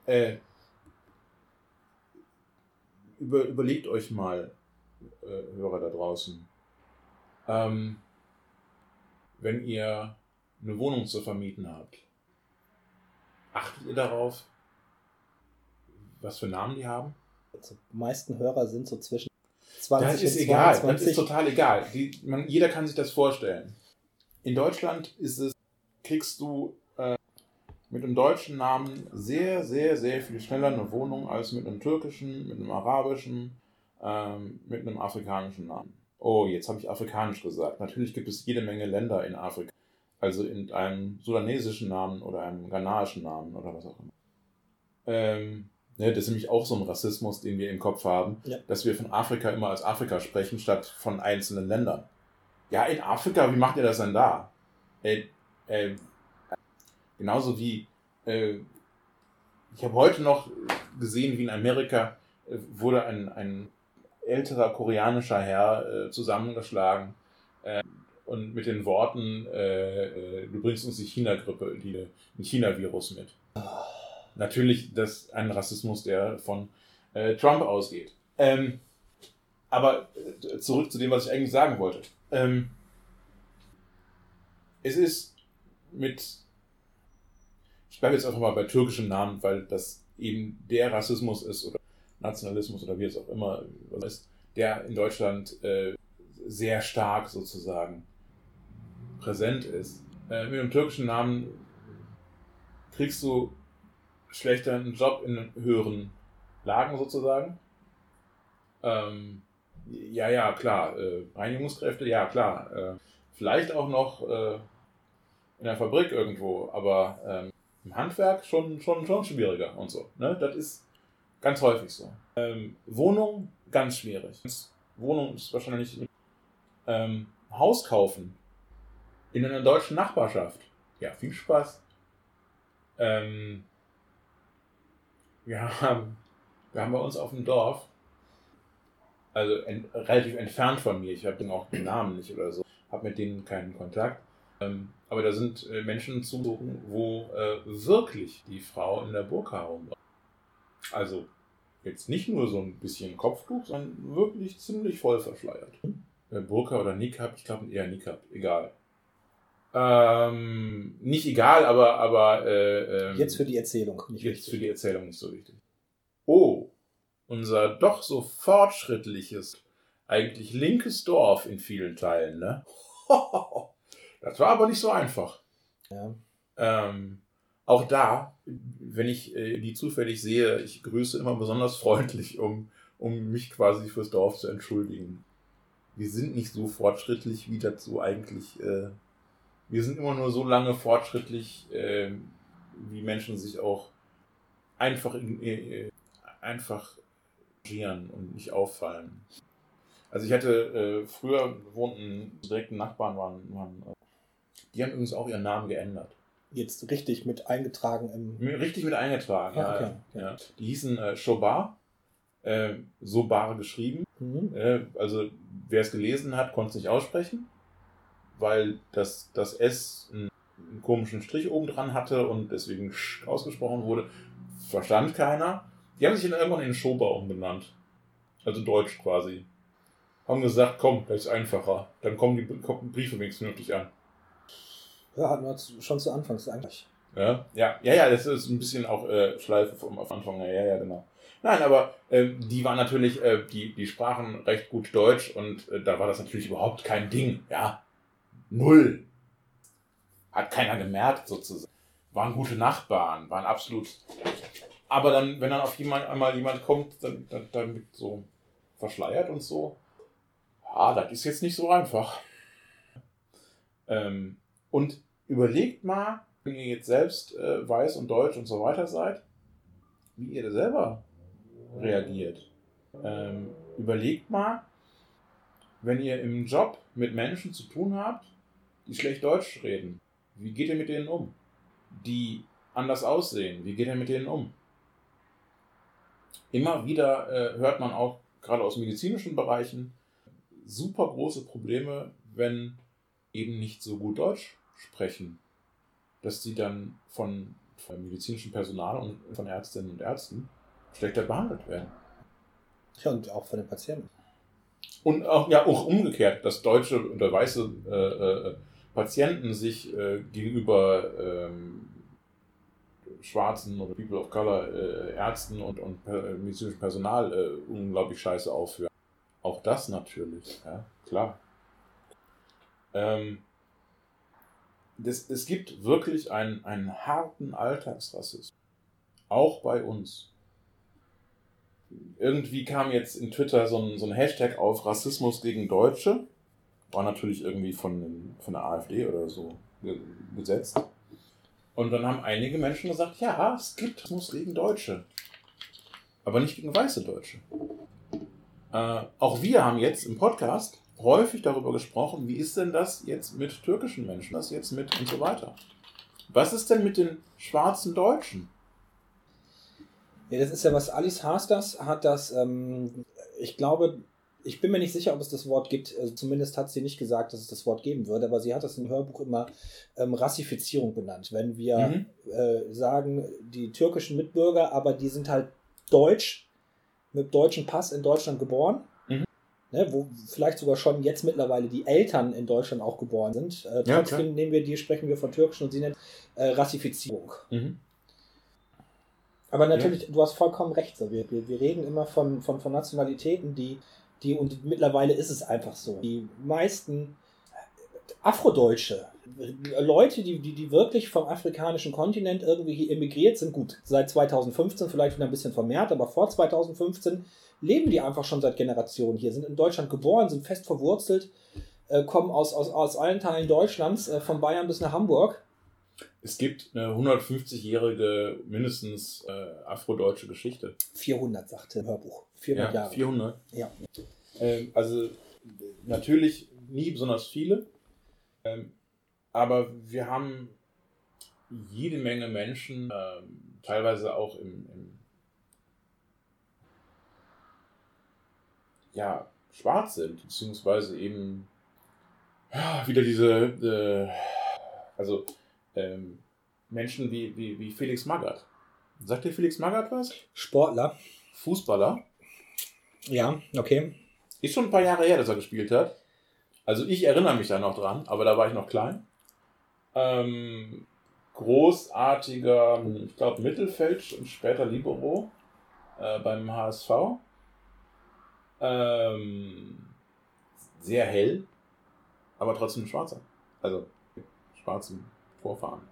äh, über, überlegt euch mal, äh, Hörer da draußen, ähm, wenn ihr eine Wohnung zu vermieten habt, achtet ihr darauf, was für Namen die haben? Also, die meisten Hörer sind so zwischen 20 Das ist und egal, das 22. ist total egal. Die, man, jeder kann sich das vorstellen. In Deutschland ist es, kriegst du mit einem deutschen Namen sehr, sehr, sehr viel schneller eine Wohnung als mit einem türkischen, mit einem arabischen, ähm, mit einem afrikanischen Namen. Oh, jetzt habe ich afrikanisch gesagt. Natürlich gibt es jede Menge Länder in Afrika. Also in einem sudanesischen Namen oder einem ghanaischen Namen oder was auch immer. Ähm, ne, das ist nämlich auch so ein Rassismus, den wir im Kopf haben, Ja. dass wir von Afrika immer als Afrika sprechen, statt von einzelnen Ländern. Ja, in Afrika, wie macht ihr das denn da? Äh, äh, genauso wie, äh, ich habe heute noch gesehen, wie in Amerika äh, wurde ein, ein älterer koreanischer Herr äh, zusammengeschlagen äh, und mit den Worten, äh, äh, du bringst uns die China-Grippe, die, den China-Virus mit. Natürlich das ein Rassismus, der von Trump ausgeht. Ähm, aber zurück zu dem, was ich eigentlich sagen wollte. Ähm, es ist mit, ich bleibe jetzt einfach mal bei türkischen Namen, weil das eben der Rassismus ist oder Nationalismus oder wie es auch immer ist, der in Deutschland äh, sehr stark sozusagen präsent ist. Äh, mit einem türkischen Namen kriegst du schlechter einen Job in höheren Lagen sozusagen. Ähm, ja, ja, klar. Äh, Reinigungskräfte, ja, klar. Äh, vielleicht auch noch äh, in der Fabrik irgendwo, aber ähm, im Handwerk schon, schon, schon schwieriger und so. Ne? Das ist ganz häufig so. Ähm, Wohnung, ganz schwierig. Wohnung ist wahrscheinlich ähm, Haus kaufen in einer deutschen Nachbarschaft. Ja, viel Spaß. Ähm, wir haben, wir haben bei uns auf dem Dorf, also en, relativ entfernt von mir, ich habe den auch den Namen nicht oder so, habe mit denen keinen Kontakt. Ähm, aber da sind äh, Menschen zugezogen, wo äh, wirklich die Frau in der Burka rumläuft. Also jetzt nicht nur so ein bisschen Kopftuch, sondern wirklich ziemlich voll verschleiert. Äh, Burka oder Niqab, ich glaube eher Niqab, egal. Ähm, nicht egal, aber, aber äh, ähm, Jetzt für die Erzählung. Nicht Jetzt wichtig. für die Erzählung nicht so wichtig. Oh, unser doch so fortschrittliches, eigentlich linkes Dorf in vielen Teilen, ne? Das war aber nicht so einfach. Ja. Ähm, auch da, wenn ich äh, die zufällig sehe, ich grüße immer besonders freundlich, um, um mich quasi fürs Dorf zu entschuldigen. Wir sind nicht so fortschrittlich, wie dazu eigentlich. Äh, wir sind immer nur so lange fortschrittlich, äh, wie Menschen sich auch einfach, in, äh, einfach agieren und nicht auffallen. Also ich hatte äh, früher wohnten direkten Nachbarn waren, waren äh, die haben übrigens auch ihren Namen geändert. jetzt richtig mit eingetragen im. Richtig mit eingetragen, Ah, ja. okay. ja. Die hießen äh, Shobar, äh, so bar geschrieben. Mhm. Äh, also wer es gelesen hat, konnte es nicht aussprechen, weil das, das S einen, einen komischen Strich oben dran hatte und deswegen sch ausgesprochen wurde. Verstand keiner. Die haben sich dann irgendwann in Schober umbenannt. Also Deutsch quasi. Haben gesagt, komm, das ist einfacher. Dann kommen die kommen Briefe wenigstens vernünftig an. Ja, hatten wir schon zu Anfangs eigentlich. Ja, ja, ja, ja, das ist ein bisschen auch äh, Schleife vom Anfang. Ja, ja, genau. Nein, aber ähm, die waren natürlich, äh, die, die sprachen recht gut Deutsch und äh, da war das natürlich überhaupt kein Ding. Ja, null. Hat keiner gemerkt sozusagen. Waren gute Nachbarn, waren absolut. Aber dann, wenn dann auf jemand einmal jemand kommt, dann, dann, dann so verschleiert und so. Ja, das ist jetzt nicht so einfach. Ähm, und überlegt mal, wenn ihr jetzt selbst äh, weiß und deutsch und so weiter seid, wie ihr da selber reagiert. Ähm, überlegt mal, wenn ihr im Job mit Menschen zu tun habt, die schlecht Deutsch reden, wie geht ihr mit denen um? Die anders aussehen, wie geht ihr mit denen um? Immer wieder äh, hört man auch, gerade aus medizinischen Bereichen, super große Probleme, wenn eben nicht so gut Deutsch sprechen, dass sie dann von, von medizinischem Personal und von Ärztinnen und Ärzten schlechter behandelt werden. Ja, und auch von den Patienten. Und auch, ja, auch umgekehrt, dass deutsche oder weiße äh, äh, Patienten sich äh, gegenüber ähm, schwarzen oder People of Color äh, Ärzten und, und per, medizinischem Personal äh, unglaublich scheiße aufführen. Auch das natürlich, ja, klar. Ähm, das, es gibt wirklich einen, einen harten Alltagsrassismus. Auch bei uns. Irgendwie kam jetzt in Twitter so ein, so ein Hashtag auf Rassismus gegen Deutsche. War natürlich irgendwie von, von der AfD oder so ge- gesetzt. Und dann haben einige Menschen gesagt, ja, es gibt Rassismus gegen Deutsche. Aber nicht gegen weiße Deutsche. Äh, auch wir haben jetzt im Podcast häufig darüber gesprochen, wie ist denn das jetzt mit türkischen Menschen, das jetzt mit und so weiter. Was ist denn mit den schwarzen Deutschen? Ja, das ist ja was Alice Hasters hat das, ähm, ich glaube, ich bin mir nicht sicher, ob es das Wort gibt. Also zumindest hat sie nicht gesagt, dass es das Wort geben würde, aber sie hat das im Hörbuch immer ähm, Rassifizierung benannt. Wenn wir Mhm. äh, sagen, die türkischen Mitbürger, aber die sind halt deutsch, mit deutschem Pass in Deutschland geboren. Ne, wo vielleicht sogar schon jetzt mittlerweile die Eltern in Deutschland auch geboren sind. Äh, Ja, trotzdem klar. nehmen wir die, sprechen wir von türkischen und sie nennt äh, Rassifizierung. Mhm. Aber natürlich, du hast vollkommen recht. So. Wir, wir, wir reden immer von, von, von Nationalitäten, die, die, und mittlerweile ist es einfach so. Die meisten Afrodeutsche, Leute, die, die, die wirklich vom afrikanischen Kontinent irgendwie hier emigriert sind, gut, seit 2015 vielleicht wieder ein bisschen vermehrt, aber vor 2015 leben die einfach schon seit Generationen hier, sind in Deutschland geboren, sind fest verwurzelt, äh, kommen aus, aus, aus allen Teilen Deutschlands, äh, von Bayern bis nach Hamburg. Es gibt eine 150-jährige mindestens äh, afrodeutsche Geschichte. 400, sagte im Hörbuch. 400 Ja, Jahre. 400. Ja. Ähm, also natürlich nie besonders viele, ähm, aber wir haben jede Menge Menschen, ähm, teilweise auch im, im ja, schwarz sind, beziehungsweise eben ja, wieder diese, äh, also ähm, Menschen wie, wie, wie Felix Magath. Sagt dir Felix Magath was? Sportler. Fußballer. Ja, okay. Ist schon ein paar Jahre her, dass er gespielt hat. Also ich erinnere mich da noch dran, aber da war ich noch klein. Ähm, großartiger, ich glaube, Mittelfeld und später Libero äh, beim HSV. Ähm, sehr hell, aber trotzdem schwarzer. Also mit schwarzen Vorfahren.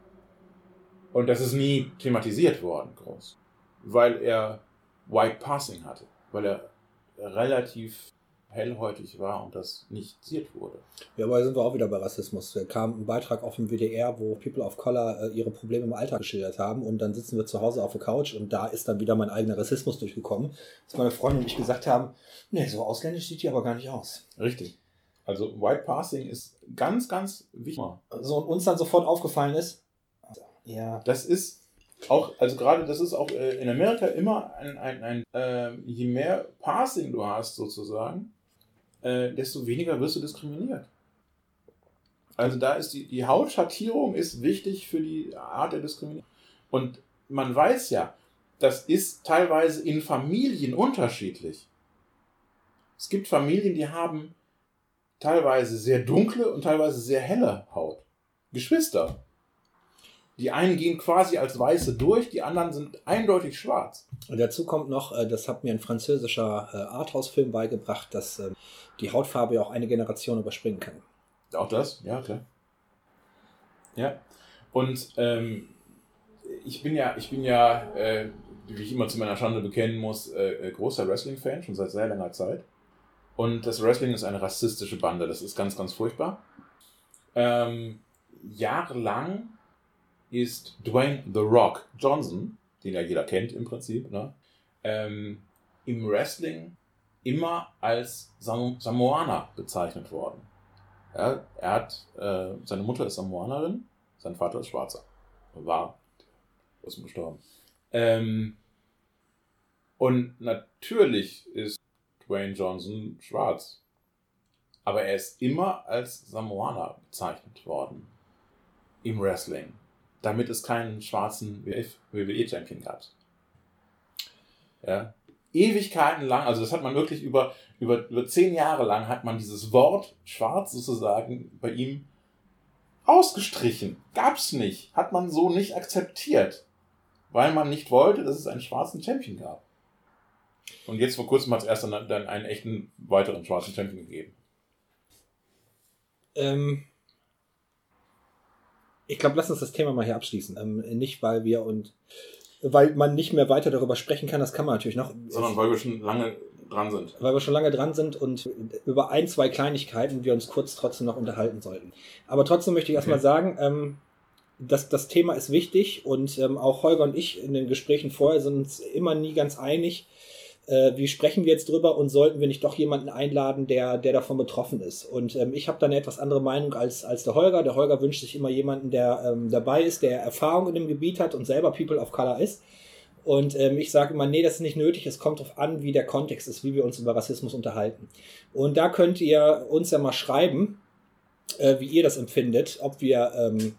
Und das ist nie thematisiert worden, groß. Weil er White Passing hatte. Weil er relativ hellhäutig war und das nicht zitiert wurde. Ja, aber sind wir auch wieder bei Rassismus. Da kam ein Beitrag auf dem WDR, wo People of Color äh, ihre Probleme im Alltag geschildert haben und dann sitzen wir zu Hause auf der Couch und da ist dann wieder mein eigener Rassismus durchgekommen, dass meine Freundin und ich gesagt haben, nee, so ausländisch sieht die aber gar nicht aus. Richtig. Also White Passing ist ganz, ganz wichtig. So und uns dann sofort aufgefallen ist, Ja. Das ist auch, also gerade das ist auch äh, in Amerika immer ein, ein, ein äh, je mehr Passing du hast sozusagen, äh, desto weniger wirst du diskriminiert. Also da ist die, die Hautschattierung ist wichtig für die Art der Diskriminierung. Und man weiß ja, das ist teilweise in Familien unterschiedlich. Es gibt Familien, die haben teilweise sehr dunkle und teilweise sehr helle Haut. Geschwister. Die einen gehen quasi als Weiße durch, die anderen sind eindeutig schwarz. Und dazu kommt noch, äh, das hat mir ein französischer äh, Arthouse-Film beigebracht, dass äh, die Hautfarbe ja auch eine Generation überspringen kann. Auch das, ja, klar. Ja. Und ähm, ich bin ja, ich bin ja, äh, wie ich immer zu meiner Schande bekennen muss, äh, großer Wrestling-Fan, schon seit sehr langer Zeit. Und das Wrestling ist eine rassistische Bande, das ist ganz, ganz furchtbar. Ähm, jahrelang ist Dwayne The Rock Johnson, den ja jeder kennt im Prinzip, ne, ähm, im Wrestling immer als Sam Samoaner bezeichnet worden. Ja, er hat, äh, seine Mutter ist Samoanerin, sein Vater ist Schwarzer. War, ist gestorben. Ähm, und natürlich ist Dwayne Johnson schwarz. Aber er ist immer als Samoaner bezeichnet worden. Im Wrestling. Damit es keinen schwarzen WWE-Champion gab. Ja. Ewigkeiten lang, also das hat man wirklich über, über, über zehn Jahre lang hat man dieses Wort schwarz sozusagen bei ihm ausgestrichen. Gab's nicht. Hat man so nicht akzeptiert. Weil man nicht wollte, dass es einen schwarzen Champion gab. Und jetzt vor kurzem hat es erst dann, dann einen echten weiteren schwarzen Champion gegeben. Ähm, ich glaube, lass uns das Thema mal hier abschließen. Ähm, nicht, weil wir und weil man nicht mehr weiter darüber sprechen kann, das kann man natürlich noch. Sondern weil wir schon lange dran sind. Weil wir schon lange dran sind und über ein, zwei Kleinigkeiten wir uns kurz trotzdem noch unterhalten sollten. Aber trotzdem möchte ich erstmal Okay. sagen, ähm, das, das Thema ist wichtig und ähm, auch Holger und ich in den Gesprächen vorher sind uns immer nie ganz einig, äh, wie sprechen wir jetzt drüber und sollten wir nicht doch jemanden einladen, der, der davon betroffen ist. Und ähm, ich habe da eine etwas andere Meinung als, als der Holger. Der Holger wünscht sich immer jemanden, der ähm, dabei ist, der Erfahrung in dem Gebiet hat und selber People of Color ist. Und ähm, ich sage immer, nee, das ist nicht nötig. Es kommt darauf an, wie der Kontext ist, wie wir uns über Rassismus unterhalten. Und da könnt ihr uns ja mal schreiben, äh, wie ihr das empfindet, ob wir ähm,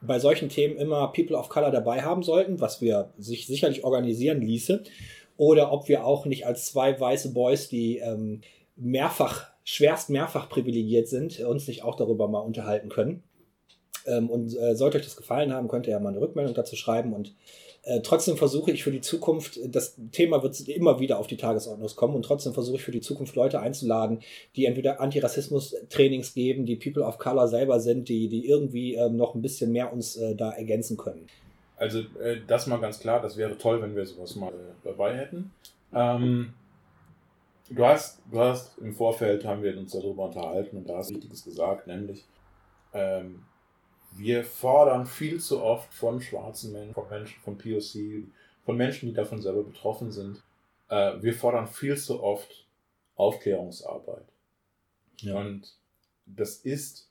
bei solchen Themen immer People of Color dabei haben sollten, was wir sich sicherlich organisieren ließe, oder ob wir auch nicht als zwei weiße Boys, die ähm, mehrfach, schwerst mehrfach privilegiert sind, uns nicht auch darüber mal unterhalten können. Ähm, und äh, sollte euch das gefallen haben, könnt ihr ja mal eine Rückmeldung dazu schreiben. Und äh, trotzdem versuche ich für die Zukunft, das Thema wird immer wieder auf die Tagesordnung kommen und trotzdem versuche ich für die Zukunft Leute einzuladen, die entweder Antirassismus-Trainings geben, die People of Color selber sind, die, die irgendwie ähm, noch ein bisschen mehr uns äh, da ergänzen können. Also äh, das mal ganz klar, das wäre toll, wenn wir sowas mal äh, dabei hätten. Ähm, du, hast, du hast im Vorfeld, haben wir uns darüber unterhalten und da hast du Wichtiges gesagt, nämlich ähm, wir fordern viel zu oft von schwarzen Menschen, von Menschen, von POC, von Menschen, die davon selber betroffen sind, äh, wir fordern viel zu oft Aufklärungsarbeit. Ja. Und das ist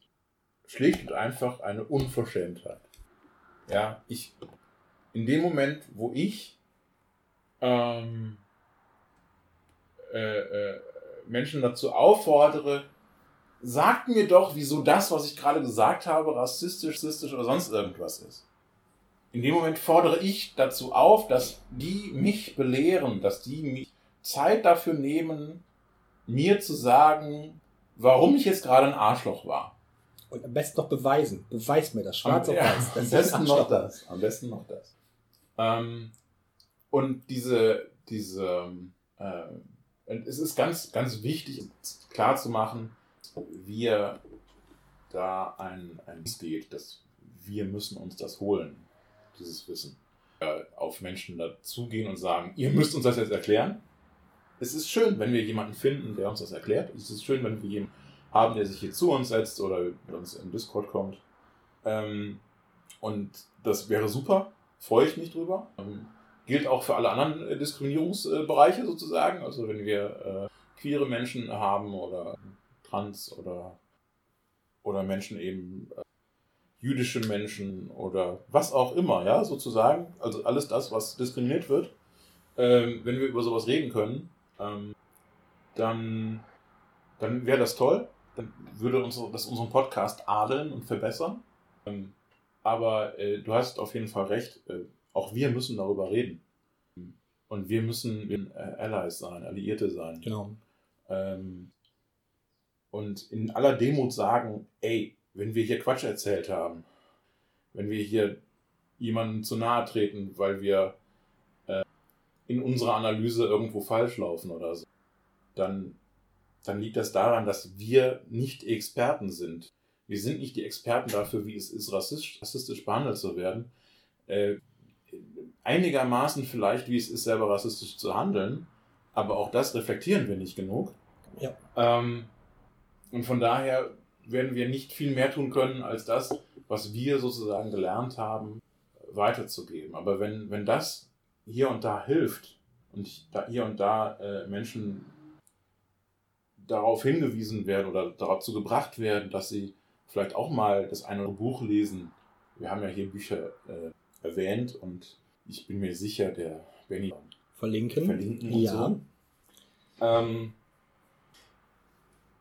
schlicht und einfach eine Unverschämtheit. Ja, ich, in dem Moment, wo ich ähm, äh, äh, Menschen dazu auffordere, sagt mir doch, wieso das, was ich gerade gesagt habe, rassistisch, rassistisch oder sonst irgendwas ist. In dem Moment fordere ich dazu auf, dass die mich belehren, dass die mich Zeit dafür nehmen, mir zu sagen, warum ich jetzt gerade ein Arschloch war. Und am besten noch beweisen. Beweis mir das, schwarz am, auf ja, weiß. am besten noch das. Am besten noch das. Ähm, und diese, diese, äh, und es ist ganz, ganz wichtig, klar zu wir da ein, ein geht, dass wir müssen uns das holen, dieses Wissen. Äh, auf Menschen dazugehen und sagen, ihr müsst uns das jetzt erklären. Es ist schön, wenn wir jemanden finden, der uns das erklärt. Es ist schön, wenn wir jemanden haben, der sich hier zu uns setzt oder mit uns in Discord kommt. Ähm, und das wäre super, freue ich mich drüber. Ähm, gilt auch für alle anderen äh, Diskriminierungsbereiche sozusagen. Also wenn wir äh, queere Menschen haben oder trans oder, oder Menschen eben, äh, jüdische Menschen oder was auch immer, ja, sozusagen. Also alles das, was diskriminiert wird. Ähm, wenn wir über sowas reden können, ähm, dann, dann wäre das toll. Dann würde uns das unseren Podcast adeln und verbessern. Ähm, aber äh, du hast auf jeden Fall recht. Äh, auch wir müssen darüber reden. Und wir müssen äh, Allies sein, Alliierte sein. Genau. Ähm, und in aller Demut sagen, ey, wenn wir hier Quatsch erzählt haben, wenn wir hier jemandem zu nahe treten, weil wir äh, in unserer Analyse irgendwo falsch laufen oder so, dann, dann liegt das daran, dass wir nicht Experten sind. Wir sind nicht die Experten dafür, wie es ist, rassistisch, rassistisch behandelt zu werden. Äh, einigermaßen vielleicht, wie es ist, selber rassistisch zu handeln, aber auch das reflektieren wir nicht genug. Ja. Ähm, und von daher werden wir nicht viel mehr tun können, als das, was wir sozusagen gelernt haben, weiterzugeben. Aber wenn, wenn das hier und da hilft und da, hier und da äh, Menschen darauf hingewiesen werden oder dazu gebracht werden, dass sie vielleicht auch mal das eine oder andere Buch lesen. Wir haben ja hier Bücher äh, erwähnt und ich bin mir sicher, der Benny Verlinken. verlinken und Ja. so. Ähm,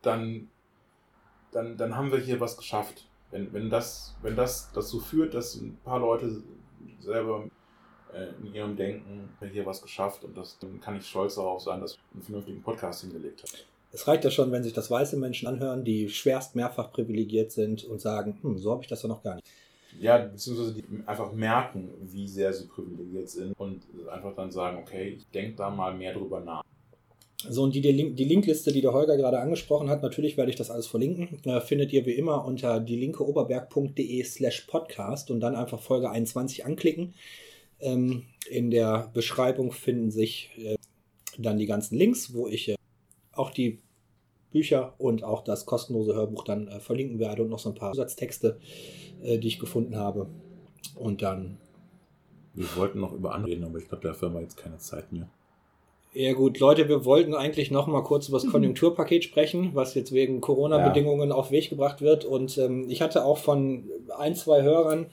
dann, dann, dann haben wir hier was geschafft. Wenn, wenn, das, wenn das dazu führt, dass ein paar Leute selber äh, in ihrem Denken hier was geschafft und das, dann kann ich stolz darauf sein, dass ich einen vernünftigen Podcast hingelegt habe. Es reicht ja schon, wenn sich das weiße Menschen anhören, die schwerst mehrfach privilegiert sind und sagen, hm, so habe ich das ja noch gar nicht. Ja, beziehungsweise die einfach merken, wie sehr sie privilegiert sind und einfach dann sagen, okay, ich denke da mal mehr drüber nach. So, und die, die Linkliste, die der Holger gerade angesprochen hat, natürlich werde ich das alles verlinken, äh, findet ihr wie immer unter dielinkeoberberg.de slash podcast und dann einfach Folge 21 anklicken. Ähm, in der Beschreibung finden sich äh, dann die ganzen Links, wo ich äh, auch die Bücher und auch das kostenlose Hörbuch dann äh, verlinken werde und noch so ein paar Zusatztexte, äh, die ich gefunden habe. Und dann Wir wollten noch über andere reden, aber ich glaube, dafür haben wir jetzt keine Zeit mehr. Ja gut, Leute, wir wollten eigentlich noch mal kurz über das Konjunkturpaket sprechen, was jetzt wegen Corona-Bedingungen auf den Weg gebracht wird. Und ähm, ich hatte auch von ein, zwei Hörern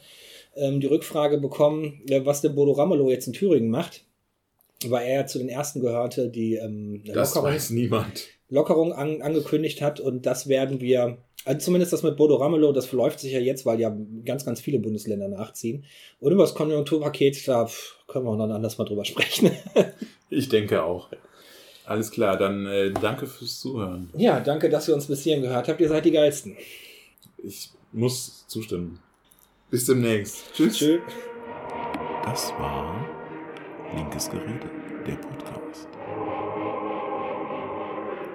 ähm, die Rückfrage bekommen, äh, was der Bodo Ramelow jetzt in Thüringen macht, weil er ja zu den ersten gehörte, die ähm, Das Lockerung, weiß niemand. Lockerung an, angekündigt hat. Und das werden wir, also zumindest das mit Bodo Ramelow, das verläuft sich ja jetzt, weil ja ganz, ganz viele Bundesländer nachziehen. Und über das Konjunkturpaket, da können wir auch noch anders mal drüber sprechen. Ich denke auch. Alles klar, dann äh, danke fürs Zuhören. Ja, danke, dass ihr uns bis hierhin gehört habt. Ihr seid die Geilsten. Ich muss zustimmen. Bis demnächst. Tschüss. Tschüss. Das war Linkes Gerede, der Podcast.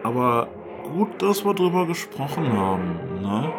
Aber gut, dass wir drüber gesprochen haben, ne?